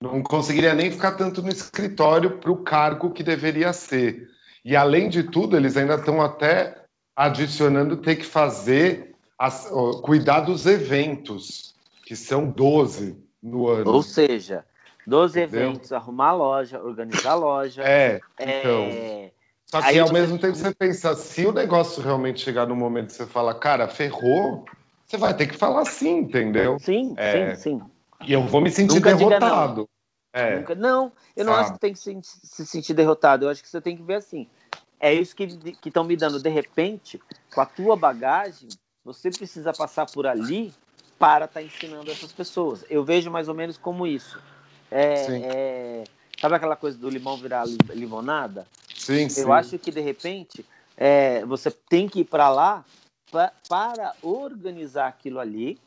não conseguiria nem ficar tanto no escritório para o cargo que deveria ser. E além de tudo, eles ainda estão até adicionando ter que fazer as, cuidar dos eventos, que são 12 no ano. Ou seja, dos eventos, arrumar a loja, organizar a loja. É, então. É... Só que ao mesmo tempo você pensa, se o negócio realmente chegar no momento que você fala, cara, ferrou, você vai ter que falar sim, entendeu? Sim, é... sim, sim. E eu vou me sentir Nunca derrotado. Não. É. Nunca... não, eu não Sabe. acho que tem que se, se sentir derrotado. Eu acho que você tem que ver assim. É isso que estão me dando. De repente, com a tua bagagem, você precisa passar por ali para estar tá ensinando essas pessoas. Eu vejo mais ou menos como isso. É, é, sabe aquela coisa do limão virar limonada? Sim, sim. Eu acho que, de repente, é, você tem que ir para lá pra, para organizar aquilo ali,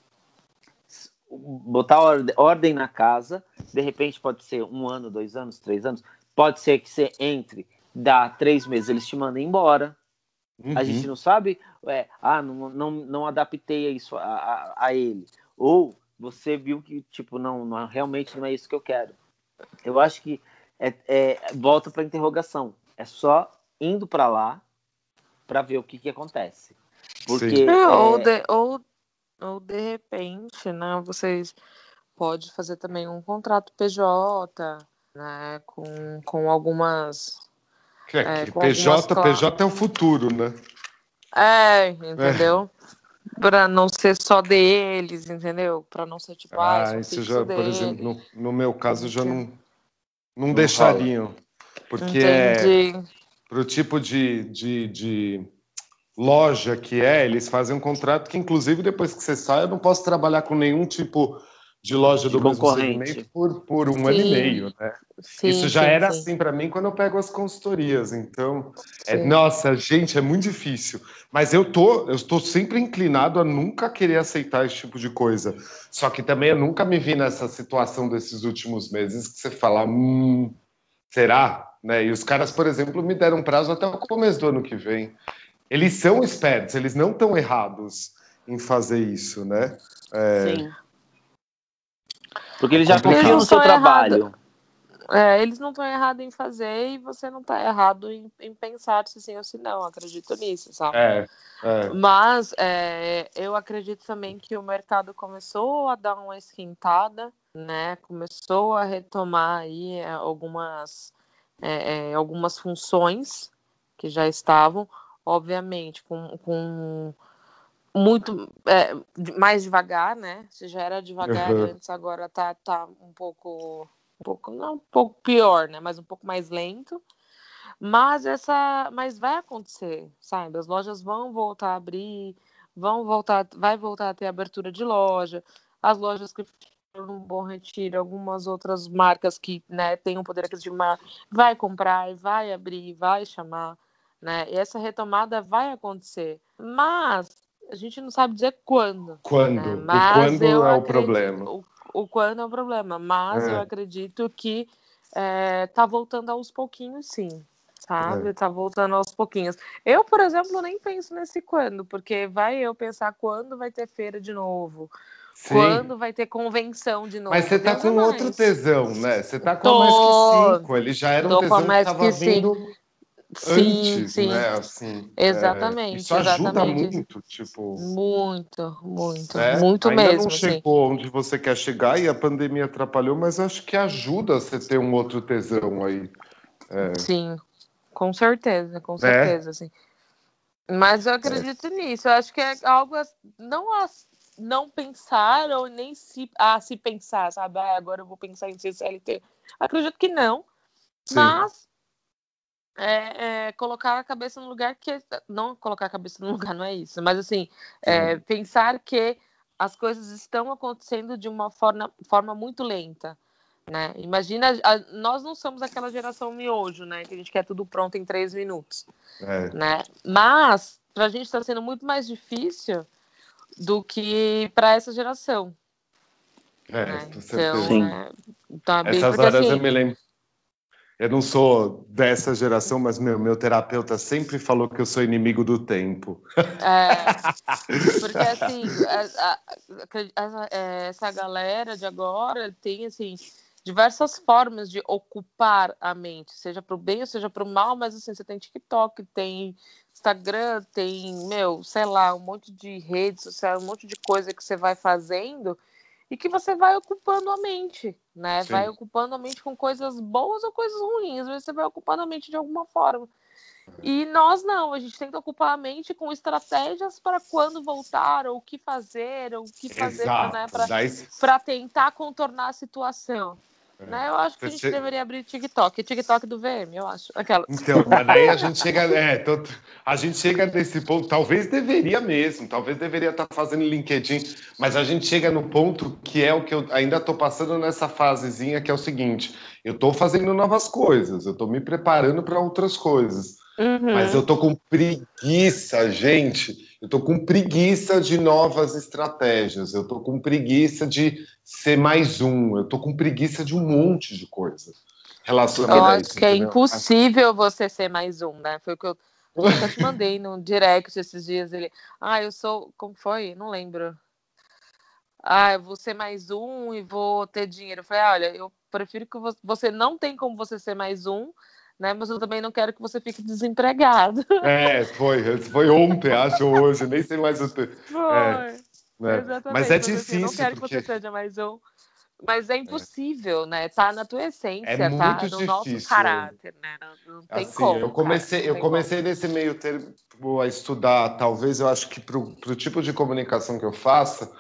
botar ordem, na casa. De repente, pode ser um ano, dois anos, três anos. Pode ser que você entre, dá três meses, eles te mandem embora. Uhum. A gente não sabe, é, ah, não, não, não adaptei isso a, a, a ele. Ou você viu que, tipo, não, não realmente não é isso que eu quero. Eu acho que é, é volta para interrogação. É só indo para lá para ver o que, que acontece. Porque, é, ou, de, ou, ou de repente, né, vocês pode fazer também um contrato PJ, né, com, com algumas... É, é, com PJ. PJ é o futuro, né? É, entendeu? para não ser só deles, entendeu? Para não ser tipo, ah, ah isso já, por exemplo, no, no, meu caso já não não, não deixariam, porque é Entendi. é pro tipo de, de, de loja que é, eles fazem um contrato que inclusive depois que você sai eu não posso trabalhar com nenhum tipo de loja do mesmo segmento por, por um sim. ano e meio, né? Sim, Isso já sim, era assim para mim quando eu pego as consultorias. Então, é, nossa, gente, é muito difícil. Mas eu tô, eu estou sempre inclinado a nunca querer aceitar esse tipo de coisa. Só que também eu nunca me vi nessa situação desses últimos meses que você fala, hum, será? Né? E os caras, por exemplo, me deram prazo até o começo do ano que vem. Eles são espertos, eles não estão errados em fazer isso, né? É, Sim. Porque eles já confiam no seu trabalho. é, eles não estão errados em fazer e você não está errado em, em, pensar se sim ou se não. Acredito nisso, sabe? É, é. Mas é, eu acredito também que o mercado começou a dar uma esquentada, né? Começou a retomar aí é, algumas, é, é, algumas funções que já estavam, obviamente, com, com muito é, mais devagar, né? Se já era devagar uhum. antes, agora tá, tá um pouco um pouco, não um pouco pior, né? Mas um pouco mais lento. Mas essa, mas vai acontecer, sabe? As lojas vão voltar a abrir, vão voltar, vai voltar a ter abertura de loja. As lojas que um bom retiro, algumas outras marcas que né, têm um poder aquisitivo maior, vai comprar, vai abrir, vai chamar, né? E essa retomada vai acontecer. Mas a gente não sabe dizer quando. Quando? Né? Mas quando é o problema. O, o quando é o problema, mas é. eu acredito que é, tá voltando aos pouquinhos, sim. Sabe? É. Tá voltando aos pouquinhos. Eu, por exemplo, nem penso nesse quando, porque vai eu pensar quando vai ter feira de novo. Sim. Quando vai ter convenção de novo? Mas você tá com mais. outro tesão, né? Você tá com Tô... mais que cinco. Ele já era um tesão que tava vindo cinco. Sim, antes, sim. Né? Assim, exatamente. É, isso ajuda exatamente. muito, tipo. Muito, muito, é? muito Ainda mesmo. Não chegou onde você quer chegar e a pandemia atrapalhou, mas acho que ajuda você ter um outro tesão aí. É. Sim, com certeza, com né? certeza, sim. Mas eu acredito nisso. Eu acho que é algo não a não pensar ou nem se a se pensar, sabe? Ah, agora eu vou pensar em ser CLT. Acredito que não. Sim. Mas é, é, colocar a cabeça no lugar que. Não colocar a cabeça no lugar, não é isso, mas assim, é, pensar que as coisas estão acontecendo de uma forma, forma muito lenta. Né? Imagina, a, nós não somos aquela geração miojo, né? Que a gente quer tudo pronto em três minutos. É. Né? Mas para a gente está sendo muito mais difícil do que para essa geração. É, né? Então, é, então é Essas horas assim, eu me lembro eu não sou dessa geração, mas meu, meu terapeuta sempre falou que eu sou inimigo do tempo. É, porque assim, a, a, a, é, essa galera de agora tem assim diversas formas de ocupar a mente, seja para o bem ou seja para o mal, mas assim, você tem TikTok, tem Instagram, tem, meu, sei lá, um monte de redes sociais, um monte de coisa que você vai fazendo e que você vai ocupando a mente, né? Sim. Vai ocupando a mente com coisas boas ou coisas ruins, mas você vai ocupando a mente de alguma forma. E nós não, a gente tenta ocupar a mente com estratégias para quando voltar, ou o que fazer, ou o que fazer né, para tentar contornar a situação. É. Né? Eu acho que a gente deveria abrir TikTok, TikTok do VM, eu acho. Aquela. Então, mas daí a gente chega, é, tô, a gente chega nesse ponto, talvez deveria mesmo, talvez deveria estar tá fazendo LinkedIn, mas a gente chega no ponto que é o que eu ainda estou passando nessa fasezinha, que é o seguinte: eu estou fazendo novas coisas, eu estou me preparando para outras coisas. Uhum. Mas eu tô com preguiça, gente. Eu tô com preguiça de novas estratégias. Eu tô com preguiça de ser mais um. Eu tô com preguiça de um monte de coisa relacionada eu a isso. Acho que é impossível você ser mais um, né? Foi o que eu, eu te mandei no direct esses dias. Ele, ah, eu sou. Como foi? Não lembro. Ah, eu vou ser mais um e vou ter dinheiro. Eu falei, ah, olha, eu prefiro que você não tem como você ser mais um né? Mas eu também não quero que você fique desempregado. É, foi, foi ontem, acho, hoje, nem sei mais o tempo. Foi. É, né? Exatamente. Mas é difícil. Assim, eu não quero porque... que você seja mais um. Mas é impossível, é. né? Tá na tua essência, é tá no difícil. nosso caráter, né? Não, não tem assim, como. Eu comecei, cara, eu comecei como. nesse meio termo a estudar, talvez eu acho que para o tipo de comunicação que eu faço,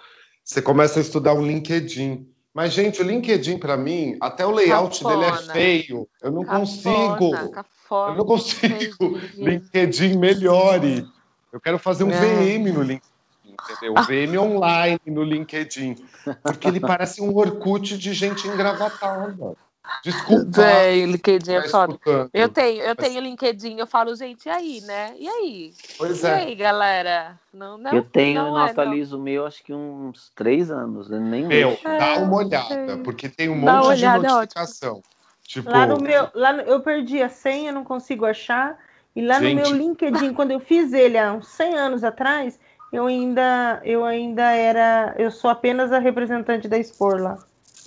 você começa a estudar o LinkedIn. Mas, gente, o LinkedIn, para mim, até o layout cafona. dele é feio. Eu não cafona, consigo. Cafona, eu não consigo. LinkedIn melhore. Eu quero fazer um é. VM no LinkedIn, entendeu? Um VM online no LinkedIn. Porque ele parece um Orkut de gente engravatada. Desculpa. Bem, LinkedIn é foda. Eu tenho, eu tenho LinkedIn, eu falo, gente, e aí, né? E aí? Pois e é. aí, galera? Não, não, eu tenho, não, não é, atualizo o meu, acho que uns três anos, né? nem Meu, dá uma olhada, porque tem um monte olhada, de é notificação. Tipo... Lá no meu, lá no, eu perdi a senha, não consigo achar. E lá gente... no meu LinkedIn, quando eu fiz ele há uns 100 anos atrás, eu ainda, eu ainda era, eu sou apenas a representante da Expor lá.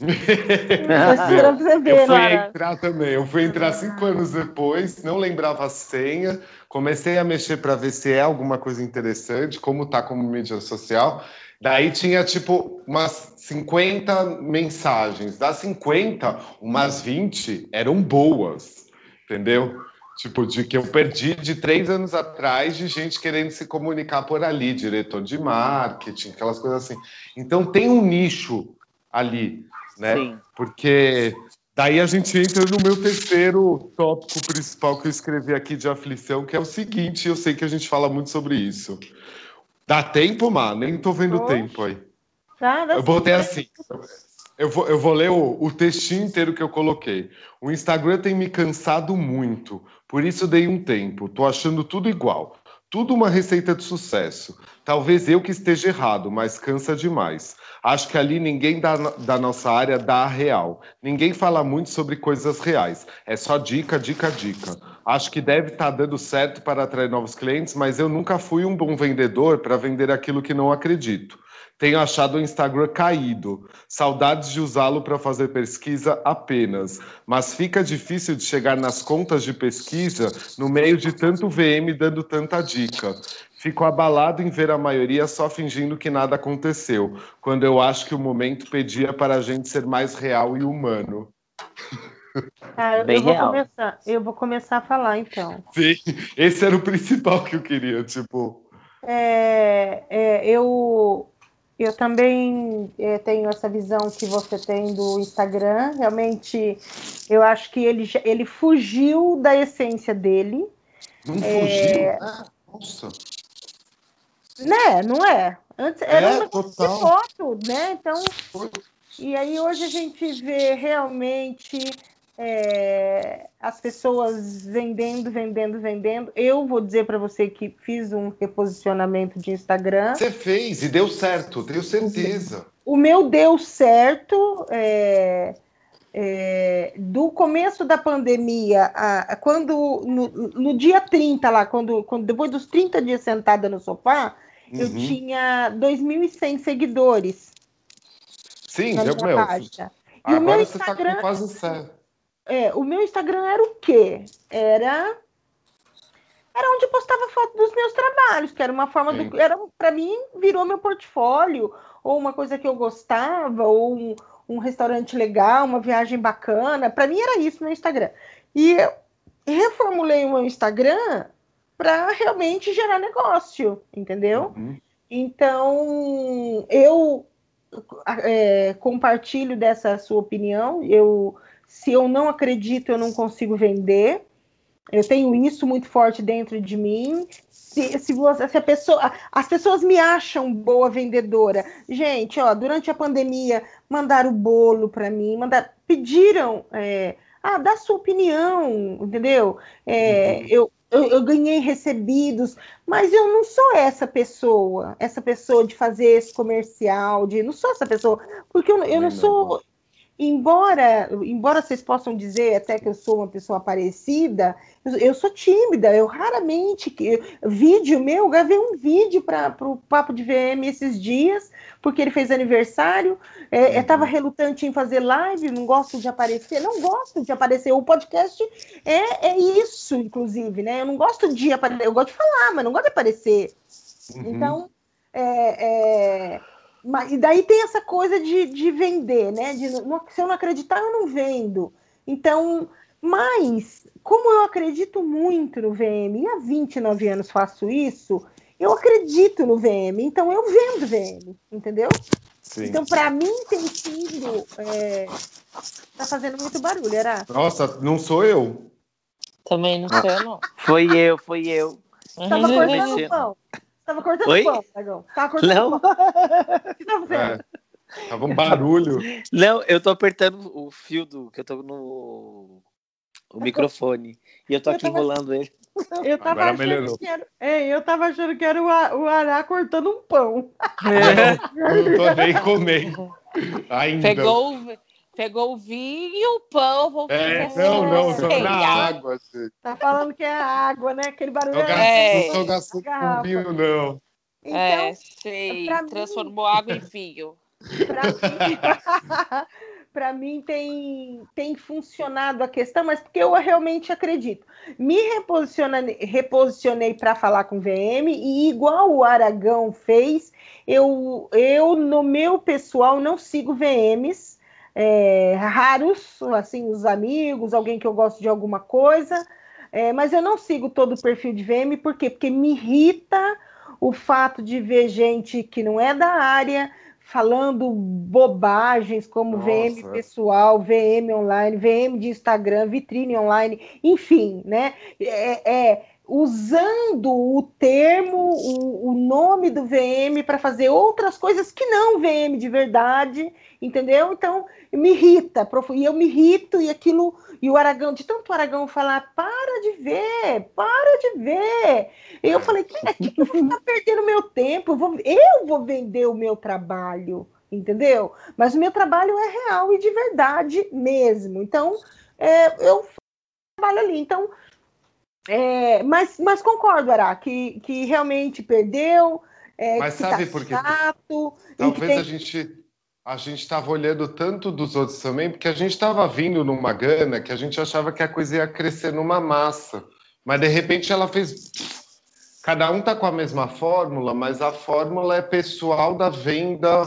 Pra você ver, eu fui Lara. entrar também. Eu fui entrar cinco anos depois, não lembrava a senha, comecei a mexer para ver se é alguma coisa interessante, como tá como mídia social. Daí tinha tipo umas 50 mensagens. Das 50, umas 20 eram boas, entendeu? Tipo, de que eu perdi de três anos atrás de gente querendo se comunicar por ali, diretor de marketing, aquelas coisas assim. Então tem um nicho ali, né? Sim. Porque daí a gente entra no meu terceiro tópico principal que eu escrevi aqui de aflição, que é o seguinte, eu sei que a gente fala muito sobre isso. Dá tempo, mano? Nem tô vendo Oxe. tempo aí. Tá, dá Eu botei assim. Eu vou, eu vou ler o, o textinho inteiro que eu coloquei. O Instagram tem me cansado muito, por isso dei um tempo. Tô achando tudo igual. Tudo uma receita de sucesso. Talvez eu que esteja errado, mas cansa demais. Acho que ali ninguém da, da nossa área dá a real. Ninguém fala muito sobre coisas reais. É só dica, dica, dica. Acho que deve estar dando certo para atrair novos clientes, mas eu nunca fui um bom vendedor para vender aquilo que não acredito. Tenho achado o Instagram caído. Saudades de usá-lo para fazer pesquisa apenas. Mas fica difícil de chegar nas contas de pesquisa no meio de tanto VM dando tanta dica. Fico abalado em ver a maioria só fingindo que nada aconteceu, quando eu acho que o momento pedia para a gente ser mais real e humano. Eu, Bem eu vou real. começar, eu vou começar a falar então. Sim, esse era o principal que eu queria, tipo. É, é, eu, eu também é, tenho essa visão que você tem do Instagram. Realmente, eu acho que ele, ele fugiu da essência dele, Não fugiu. Ah, nossa. né? Não é? Antes era É, um negócio de total. foto, né? Então. E aí hoje a gente vê realmente é, as pessoas vendendo, vendendo, vendendo. Eu vou dizer para você que fiz um reposicionamento de Instagram. Você fez e deu certo, tenho certeza. O meu deu certo. é, é, do começo da pandemia, a- a- quando no, no dia 30 lá, quando, quando depois dos 30 dias sentada no sofá, eu Uhum. tinha 2.100 seguidores Sim, minha meu. página. E o Agora meu você tá Instagram com quase certo. É, o meu Instagram era o quê? Era era onde eu postava foto dos meus trabalhos, que era uma forma Sim. do era para mim virou meu portfólio ou uma coisa que eu gostava ou um, um restaurante legal, uma viagem bacana. Para mim era isso meu Instagram. E eu reformulei o meu Instagram para realmente gerar negócio, entendeu? Uhum. Então, eu é, compartilho dessa sua opinião. Eu, se eu não acredito, eu não consigo vender. Eu tenho isso muito forte dentro de mim. Se, se, você, se pessoa, as pessoas me acham boa vendedora. Gente, ó, durante a pandemia, mandaram bolo para mim, mandaram, pediram, é, ah, dá sua opinião, entendeu? É, Uhum. eu, eu, eu ganhei recebidos, mas eu não sou essa pessoa, essa pessoa de fazer esse comercial, de não sou essa pessoa, porque eu, eu Não. sou, embora, embora vocês possam dizer até que eu sou uma pessoa parecida, eu, eu sou tímida, eu raramente que vídeo meu, eu gravei um vídeo para o Papo de VM esses dias, porque ele fez aniversário, é, eu estava relutante em fazer live, não gosto de aparecer, não gosto de aparecer. O podcast é, é isso, inclusive, né? Eu não gosto de aparecer, eu gosto de falar, mas não gosto de aparecer. Uhum. Então, é, é, mas, e daí tem essa coisa de, de vender, né? De, não- se eu não acreditar, eu não vendo. Então, mas, como eu acredito muito no VM, e há 29 anos faço isso, eu acredito no VM, então eu vendo VM, entendeu? Sim. Então, para mim, tem sido. É, tá fazendo muito barulho, era? Nossa, não sou eu. Também não sei, não. Foi eu, foi eu. Tava Uhum. cortando o pão. Tava cortando Oi? o pão, Dragão. Tava cortando Não. o pão. O que tava fazendo? É. Tava um barulho. Não, eu tô apertando o fio do que eu tô no o microfone e eu tô Eu aqui tava- enrolando ele. Eu tava Agora achando melhorou. que era. É, eu tava achando que era o, o Ará cortando um pão. Não tô nem comendo. Ainda. Pegou, o- pegou o vinho e o pão. Vou É, não, não, assim, tô na água, gente. Tá falando que é água, né? Aquele barulho. Não, é- gasto, É. não gastando Garrafa. com vinho, não. Então, É, sei. pra mim- Transformou água em vinho. pra mim, para mim tem, tem funcionado a questão, mas porque eu realmente acredito. Me reposicionei, reposicionei para falar com o VM e igual o Aragão fez, eu, eu no meu pessoal não sigo VMs é, raros, assim, os amigos, alguém que eu gosto de alguma coisa, é, mas eu não sigo todo o perfil de VM, por quê? Porque me irrita o fato de ver gente que não é da área falando bobagens como Nossa. VM pessoal, VM online, VM de Instagram, vitrine online, enfim, né? É, é usando o termo, o, o nome do VM para fazer outras coisas que não VM de verdade, entendeu? Então me irrita, e eu me irrito e aquilo e o Aragão, de tanto o Aragão falar, para de ver, para de ver. E eu falei, que que eu vou ficar perdendo meu tempo? Eu vou, eu vou vender o meu trabalho, entendeu? Mas o meu trabalho é real e de verdade mesmo. Então, é, eu trabalho ali. Então, é, mas, mas concordo, Ará, que, que realmente perdeu. É, mas sabe tá por quê? Talvez tem... a gente a gente estava olhando tanto dos outros também, porque a gente estava vindo numa gana que a gente achava que a coisa ia crescer numa massa. Mas de repente ela fez. Cada um tá com a mesma fórmula, mas a fórmula é pessoal da venda,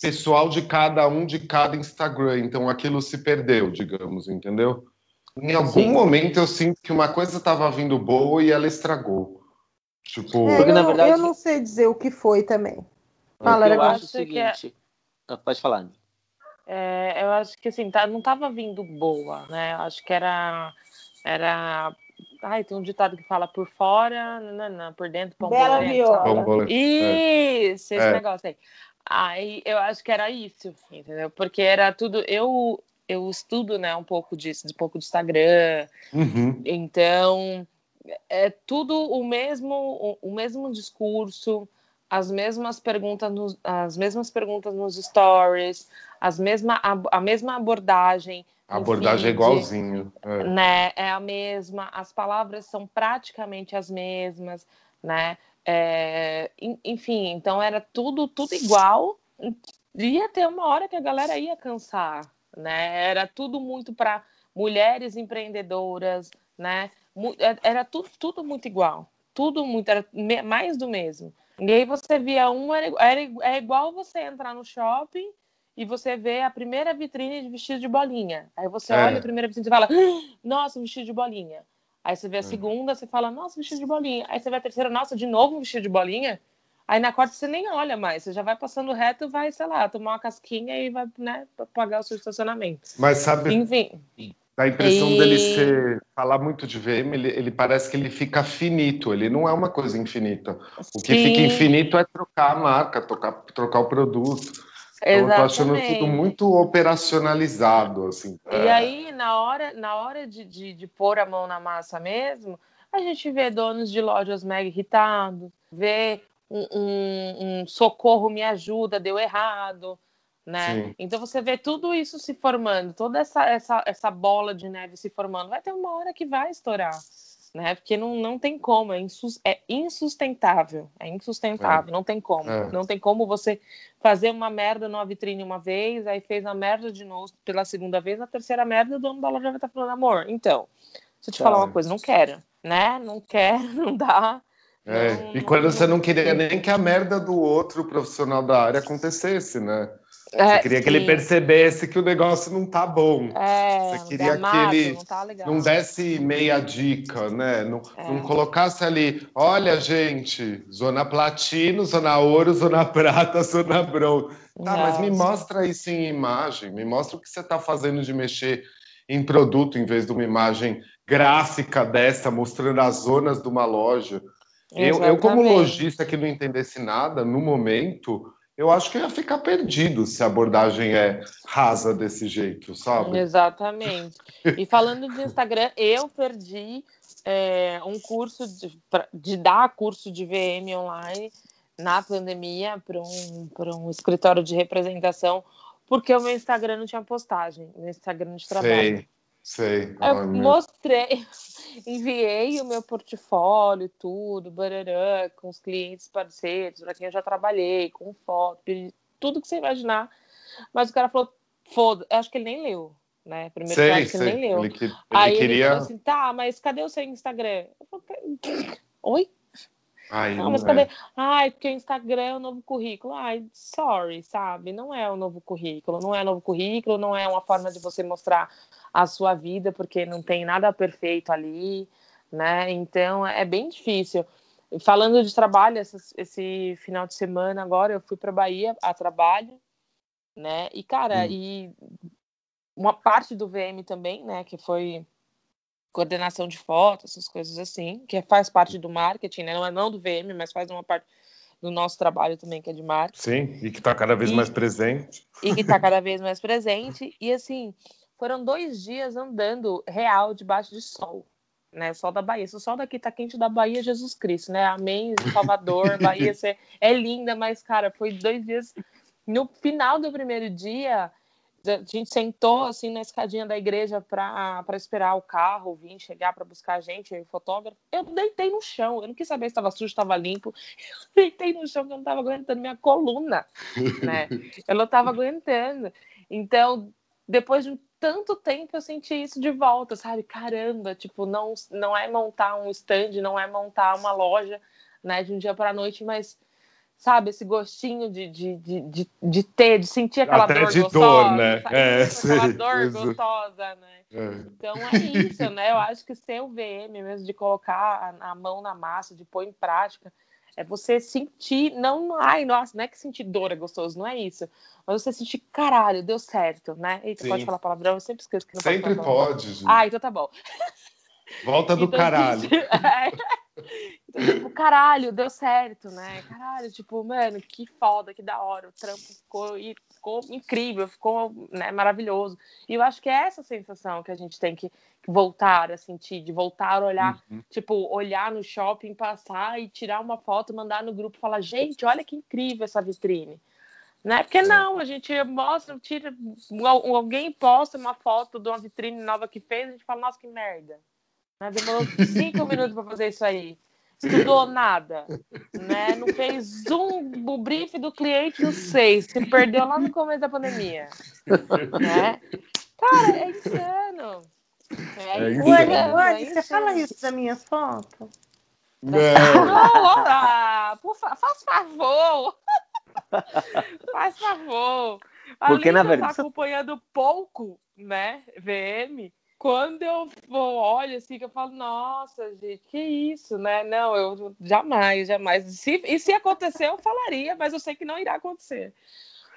pessoal de cada um de cada Instagram. Então aquilo se perdeu, digamos, entendeu? Em algum Sim. momento eu sinto que uma coisa estava vindo boa e ela estragou. Tipo, é, eu, na verdade, eu não sei dizer o que foi também. Fala, eu acho o seguinte. É ah, pode falar. É, eu acho que assim, tá, não estava vindo boa, né? Eu acho que era. era Ai, tem um ditado que fala por fora, não, não, por dentro, pão Bela viola. Isso, é. esse é. negócio aí. Aí eu acho que era isso, entendeu? Porque era tudo. Eu, eu estudo, né, um pouco disso, um pouco de Instagram. Uhum. Então, é tudo o mesmo, o, o mesmo discurso, as mesmas perguntas nos, as mesmas perguntas nos stories, as mesma, a, a mesma abordagem. A abordagem é feed, é igualzinho. É. Né, é a mesma, as palavras são praticamente as mesmas, né? É, enfim, então era tudo, tudo igual. Ia ter uma hora que a galera ia cansar, né? Era tudo muito para mulheres empreendedoras, né? É, era tudo, tudo muito igual, tudo muito, era mais do mesmo. E aí você via um, era, é igual você entrar no shopping e você vê a primeira vitrine de vestido de bolinha. Aí você é. olha a primeira vitrine e fala, ah, nossa, vestido de bolinha. Aí você vê a uhum. segunda, você fala, nossa, vestido de bolinha. Aí você vê a terceira, nossa, de novo um vestido de bolinha. Aí na quarta você nem olha mais, você já vai passando reto e vai, sei lá, tomar uma casquinha e vai, né, pagar o seu estacionamento. Mas sabe. Enfim. Dá a impressão e... dele ser, falar muito de VM, ele, ele, parece que ele fica finito, ele não é uma coisa infinita. O que Sim. fica infinito é trocar a marca, trocar, trocar o produto. Então, eu tô achando tudo muito operacionalizado, assim. E é. aí, na hora, na hora de, de, de, pôr a mão na massa mesmo, a gente vê donos de lojas mega irritados, vê um, um, um socorro me ajuda, deu errado, né? Então você vê tudo isso se formando, toda essa, essa, essa bola de neve se formando, vai ter uma hora que vai estourar, né? Porque não, não tem como, é, insus, é insustentável, é insustentável, é. não tem como, é. não tem como você fazer uma merda numa vitrine uma vez, aí fez a merda de novo pela segunda vez, na terceira merda o dono da loja vai estar falando, amor, então, se eu te falar uma coisa, não quero, né? Não quero, não dá. É. Não, e quando não, você não queria nem que a merda do outro profissional da área acontecesse, né? É, Você queria sim. que ele percebesse que o negócio não tá bom. É, Você queria que ele não, tá não, desse meia dica, né? Não, é. não, colocasse ali, olha, gente, zona platino, zona ouro, zona prata, zona bronze. Tá, mas me mostra isso em imagem, me mostra o que você está fazendo de mexer em produto em vez de uma imagem gráfica dessa, mostrando as zonas de uma loja. Eu, eu, como lojista que não entendesse nada, no momento, eu acho que ia ficar perdido se a abordagem é rasa desse jeito, sabe? Exatamente. E falando de Instagram, eu perdi é, um curso de, de, dar curso de VM online na pandemia para um, um escritório de representação, porque o meu Instagram não tinha postagem, meu Instagram de trabalho. Sei. Sei. Eu mostrei, enviei o meu portfólio, tudo, barará, com os clientes parceiros, para quem eu já trabalhei, com foto, tudo que você imaginar. Mas o cara falou: foda, acho que ele nem leu, né? Primeiro sei, que ele nem leu. Ele, que, ele Aí queria... ele falou assim, tá, mas cadê o seu Instagram? Eu falei, Oi? Ai, não, mas cadê? É. Ai, porque o Instagram é o novo currículo. Ai, sorry, sabe? Não é o novo currículo, não é o novo currículo, não é uma forma de você mostrar a sua vida, porque não tem nada perfeito ali, né? Então é bem difícil. Falando de trabalho, esse, esse final de semana agora eu fui para Bahia a trabalho, né? E cara, hum. e uma parte do VM também, né? Que foi coordenação de fotos, essas coisas assim, que faz parte do marketing, né? Não é não do VM, mas faz uma parte do nosso trabalho também, que é de marketing. Sim, e que está cada vez e, mais presente. E que está cada vez mais presente. E assim, foram dois dias andando real debaixo de sol, né? Sol da Bahia. Se o sol daqui tá quente da Bahia, Jesus Cristo, né? Amém, Salvador, Bahia é linda, mas, cara, foi dois dias. No final do primeiro dia, a gente sentou assim na escadinha da igreja para esperar o carro vir chegar para buscar a gente, o fotógrafo. Eu deitei no chão, eu não quis saber se estava sujo, estava limpo. Eu deitei no chão, porque eu não estava aguentando minha coluna, né? Eu não estava aguentando. Então, depois de tanto tempo, eu senti isso de volta, sabe? Caramba, tipo, não, não é montar um stand, não é montar uma loja, né, de um dia para a noite, mas sabe, esse gostinho de, de, de, de, ter, de sentir aquela Até dor de gostosa, dor, né? É, aquela dor isso. gostosa, né? É. Então é isso, né? Eu acho que ser o VM mesmo, de colocar a, mão na massa, de pôr em prática, é você sentir, não, ai, nossa, não é que sentir dor é gostoso, não é isso. Mas você sentir, caralho, deu certo, né? Eita, Sim. pode falar palavrão? Eu sempre esqueço que não Sempre pode. pode, gente. Ah, então tá bom. Volta do então, caralho. É. Então, tipo, caralho, deu certo, né? Caralho, tipo, mano, que foda, que da hora. O trampo ficou, ficou incrível, ficou né, maravilhoso. E eu acho que é essa sensação que a gente tem que, que voltar a sentir, de voltar a olhar, uhum. tipo, olhar no shopping, passar e tirar uma foto, mandar no grupo, falar, gente, olha que incrível essa vitrine. Né? Porque não, a gente mostra, tira, alguém posta uma foto de uma vitrine nova que fez, a gente fala, nossa, que merda. Né? Demorou cinco minutos para fazer isso aí. Estudou nada, né? Não fez um o brief do cliente no seis, se perdeu lá no começo da pandemia, né? Cara, é insano. É, é insano. é você fala isso das minhas fotos? Não. Não, por fa faz favor. faz favor. Porque, na verdade, tá acompanhando pouco, né, VM, quando eu vou, olho assim, que eu falo, nossa, gente, que isso, né? Não, eu jamais, jamais. Se, e se acontecer, eu falaria, mas eu sei que não irá acontecer.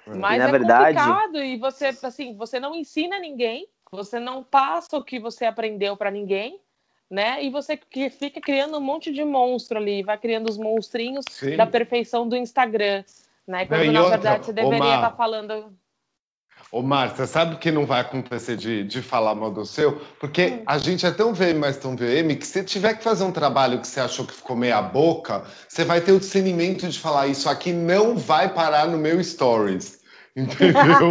É. Mas na é verdade... complicado e você, assim, você não ensina ninguém, você não passa o que você aprendeu para ninguém, né? E você que fica criando um monte de monstro ali, vai criando os monstrinhos Sim. da perfeição do Instagram, né? Quando não, na outra, verdade você deveria estar tá falando Ô, Márcia, sabe o que não vai acontecer de, de falar mal do seu? Porque hum. a gente é tão VM, mas tão VM, que se tiver que fazer um trabalho que você achou que ficou meia boca, você vai ter o discernimento de falar isso aqui não vai parar no meu stories. Entendeu?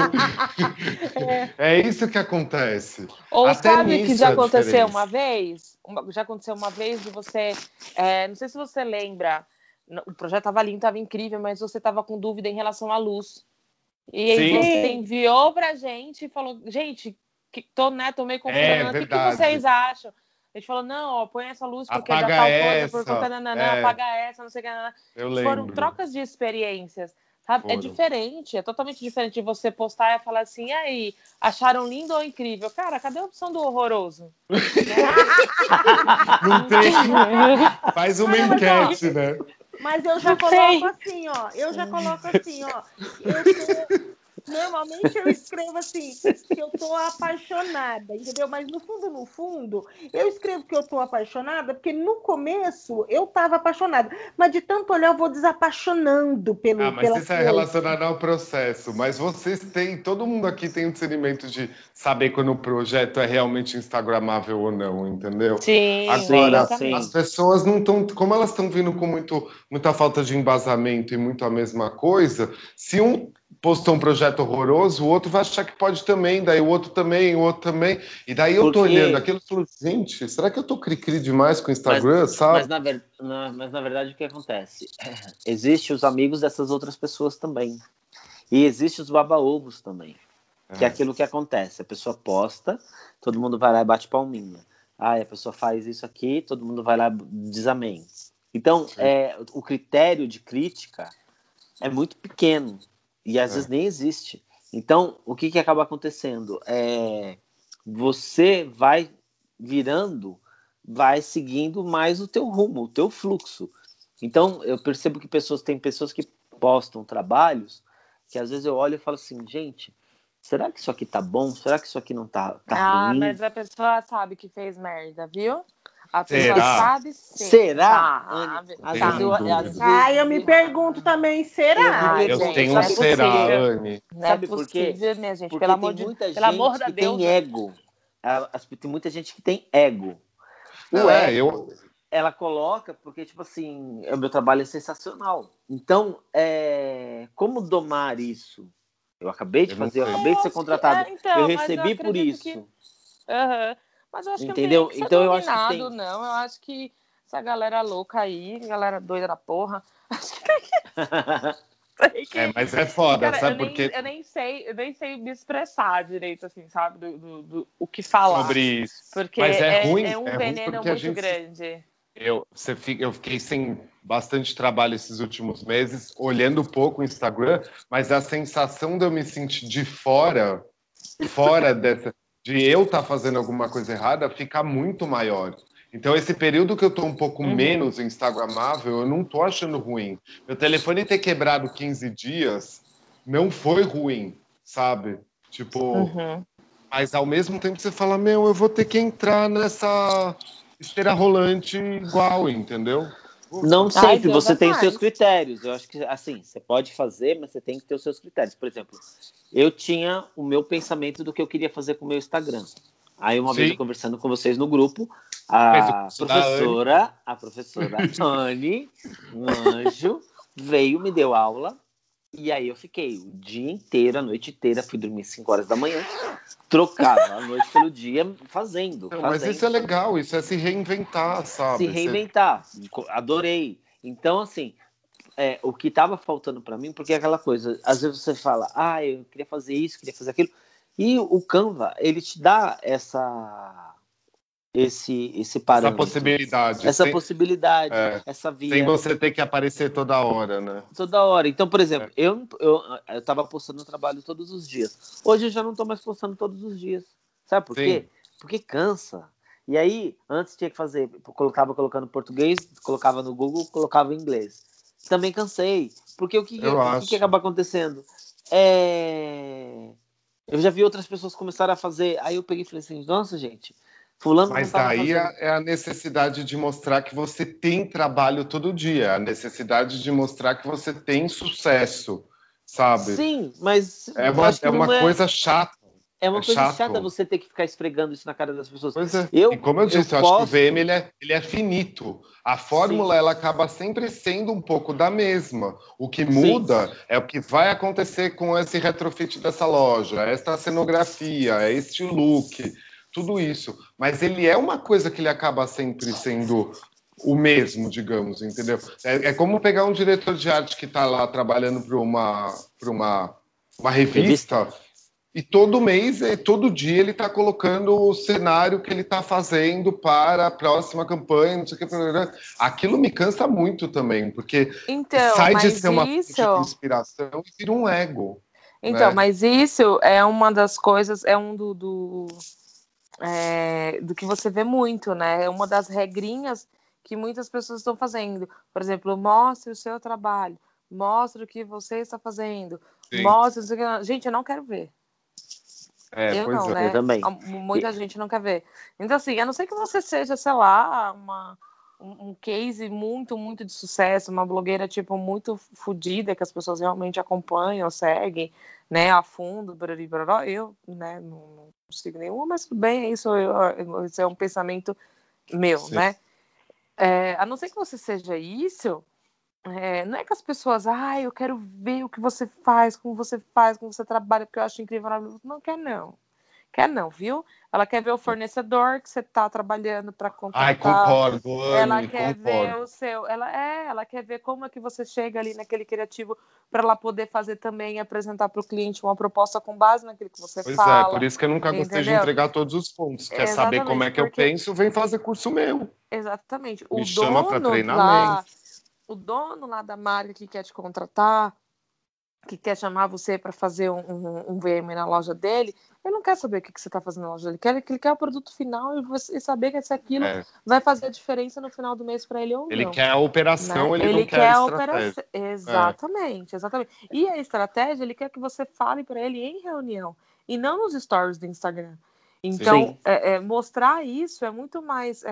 é. é. isso que acontece. Ou Até sabe que já aconteceu uma vez? Já aconteceu uma vez de você. É, não sei se você lembra, o projeto estava lindo, estava incrível, mas você estava com dúvida em relação à luz. E aí Sim. você enviou pra gente e falou, gente, que tô, né, tô meio confusa, é, o que, que, vocês acham? A gente falou, não, ó, põe essa luz porque apaga já tal essa, coisa, por conta, nananã, é. apaga essa, não sei o que, nananã. Eu lembro. Foram trocas de experiências? É diferente, é totalmente diferente de você postar e falar assim, e aí, acharam lindo ou incrível? Cara, cadê a opção do horroroso? não tem. Faz uma enquete, né? Mas eu já coloco assim, ó. Eu já coloco assim, ó. Eu tô, Normalmente eu escrevo assim, que eu tô apaixonada, entendeu? Mas no fundo, no fundo, eu escrevo que eu tô apaixonada, porque no começo eu tava apaixonada. Mas de tanto olhar, eu vou desapaixonando pelo. Ah, mas isso é relacionado ao processo. Mas vocês têm, todo mundo aqui tem o um discernimento de saber quando o projeto é realmente instagramável ou não, entendeu? Sim, Agora, sim. as pessoas não estão. Como elas estão vindo com muito, muita falta de embasamento e muito a mesma coisa, se um postou um projeto horroroso, o outro vai achar que pode também, daí o outro também, o outro também. E daí eu tô olhando aquilo e falo, gente, será que eu tô cri-cri demais com o Instagram, mas, sabe? Mas na, ver... mas na verdade o que acontece? Existem os amigos dessas outras pessoas também. E existem os baba-ovos também. Que é aquilo que acontece. A pessoa posta, todo mundo vai lá e bate palminha. Ah, a pessoa faz isso aqui, todo mundo vai lá e diz amém. Então, é, o critério de crítica é muito pequeno e às É. vezes nem existe. Então, o que, que acaba acontecendo? É, você vai virando, vai seguindo mais o teu rumo, o teu fluxo. Então, eu percebo que pessoas tem pessoas que postam trabalhos que às vezes eu olho e falo assim, gente, será que isso aqui tá bom? Será que isso aqui não tá, tá ah, ruim? mas a pessoa sabe que fez merda, viu? A pessoa Será? sabe sim. Será, sabe, Anne? Eu, Ai, eu me pergunto também, será? Eu Eu Gente, tenho um será? Anne. Não Sabe é por gente. Porque Pelo amor, tem de, muita pelo gente amor da que Deus. tem ego. A- as- Tem muita gente que tem ego. O Não, é, ego, ela coloca porque, tipo assim, o meu trabalho é sensacional. Então, é, como domar isso? Eu acabei de Eu fazer, eu acabei de ser contratado. é, então, eu mas eu recebi por isso. que- Aham. Mas eu acho Entendeu? que não tem que ser Então, eu acho que tem. não. Eu acho que essa galera louca aí, galera doida da porra, acho que tem que. que- É, mas é foda, Cara, sabe eu, nem, por quê? eu nem sei, eu nem sei me expressar direito, assim, sabe? Do, do- do- o que falar. Sobre isso. Porque Mas é é, ruim, é um é ruim veneno porque muito gente- grande. Eu, você fica, eu fiquei sem bastante trabalho esses últimos meses, olhando pouco o Instagram, mas a sensação de eu me sentir de fora, fora dessa, de eu estar fazendo alguma coisa errada, fica muito maior. Então, esse período que eu tô um pouco Uhum. menos instagramável, eu não tô achando ruim. Meu telefone ter quebrado 15 dias não foi ruim, sabe? Tipo, Uhum. mas ao mesmo tempo você fala, meu, eu vou ter que entrar nessa esteira rolante igual, entendeu? Não Ai, sempre, Deus você é tem os seus critérios. Eu acho que, assim, você pode fazer, mas você tem que ter os seus critérios. Por exemplo, eu tinha o meu pensamento do que eu queria fazer com o meu Instagram. Aí, uma vez Sim. eu conversando com vocês no grupo, a professora, a professora Anne, um anjo, veio, me deu aula, e aí eu fiquei o dia inteiro, a noite inteira, fui dormir 5 horas da manhã, trocava a noite pelo dia fazendo. Não, mas fazendo isso é legal, isso é se reinventar, sabe? se reinventar. Adorei. Então, assim, é, o que estava faltando para mim, porque é aquela coisa, às vezes você fala, ah, eu queria fazer isso, queria fazer aquilo, e o Canva, ele te dá essa esse esse Essa parâmetro, possibilidade. essa sem, possibilidade, é, essa via sem você ter que aparecer toda hora, né? toda hora. Então, por exemplo, É. eu eu eu tava postando trabalho todos os dias. Hoje eu já não tô mais postando todos os dias. Sabe por Sim. quê? Porque cansa. E aí, antes tinha que fazer, colocava colocando português, colocava no Google, colocava em inglês. Também cansei. Porque o que, o que, que acaba acontecendo? É... Eu já vi outras pessoas começarem a fazer. Aí eu peguei e falei assim, nossa, gente, fulano Mas daí fazendo. é é a necessidade de mostrar que você tem trabalho todo dia, a necessidade de mostrar que você tem sucesso, sabe? Sim, mas É eu uma, é uma é, coisa chata. É uma é coisa chato. chata você ter que ficar esfregando isso na cara das pessoas. É. Eu- e como eu eu disse, eu, acho que o posso- VM ele é, ele é finito. A fórmula ela acaba sempre sendo um pouco da mesma. O que muda é o que vai acontecer com esse retrofit dessa loja, esta cenografia, é este look, tudo isso. Mas ele é uma coisa que ele acaba sempre sendo o mesmo, digamos, entendeu? É, é como pegar um diretor de arte que está lá trabalhando para uma, pra uma, uma revista. E todo mês, eh, todo dia, ele está colocando o cenário que ele está fazendo para a próxima campanha, não sei o que. Aquilo me cansa muito também, porque Então, sai de ser uma isso. inspiração e vira um ego. Então, né? mas isso é uma das coisas, é um do, do, é, do que você vê muito, né? É uma das regrinhas que muitas pessoas estão fazendo. Por exemplo, mostre o seu trabalho, mostre o que você está fazendo, Sim. mostre. Gente, eu não quero ver. É, eu pois não, é. né? Eu também. Muita gente não quer ver. Então, assim, a não ser que você seja, sei lá, uma, um case muito, muito de sucesso, uma blogueira, tipo, muito fodida, que as pessoas realmente acompanham, seguem, né, a fundo, braró. eu, né, não, não sigo nenhuma, mas tudo bem, isso, eu, isso é um pensamento meu, Sim. né? É, a não ser que você seja isso, é, não é que as pessoas, ah, eu quero ver o que você faz, como você faz, como você trabalha, porque eu acho incrível. maravilhoso." Não quer, não. Quer não, viu? Ela quer ver o fornecedor que você está trabalhando para contratar. Ai, concordo, ela quer concordo. ver o seu, ela é, ela quer ver como é que você chega ali naquele criativo para ela poder fazer também apresentar para o cliente uma proposta com base naquilo que você Pois fala. é, por isso que eu nunca gostei de entregar todos os pontos. Quer saber como é que eu porque- penso, vem fazer curso meu. Exatamente. O Me chama pra dono treinamento. lá, o dono lá da marca que quer te contratar, que quer chamar você para fazer um, um, um VM na loja dele, ele não quer saber o que, que você está fazendo na loja dele. Ele quer, ele quer o produto final e, você, saber que se aquilo É, vai fazer a diferença no final do mês para ele ou ele não. quer a operação, né? ele, não quer, a operação. Exatamente, exatamente. E a estratégia, ele quer que você fale para ele em reunião e não nos stories do Instagram. Então, é, é, mostrar isso é muito mais.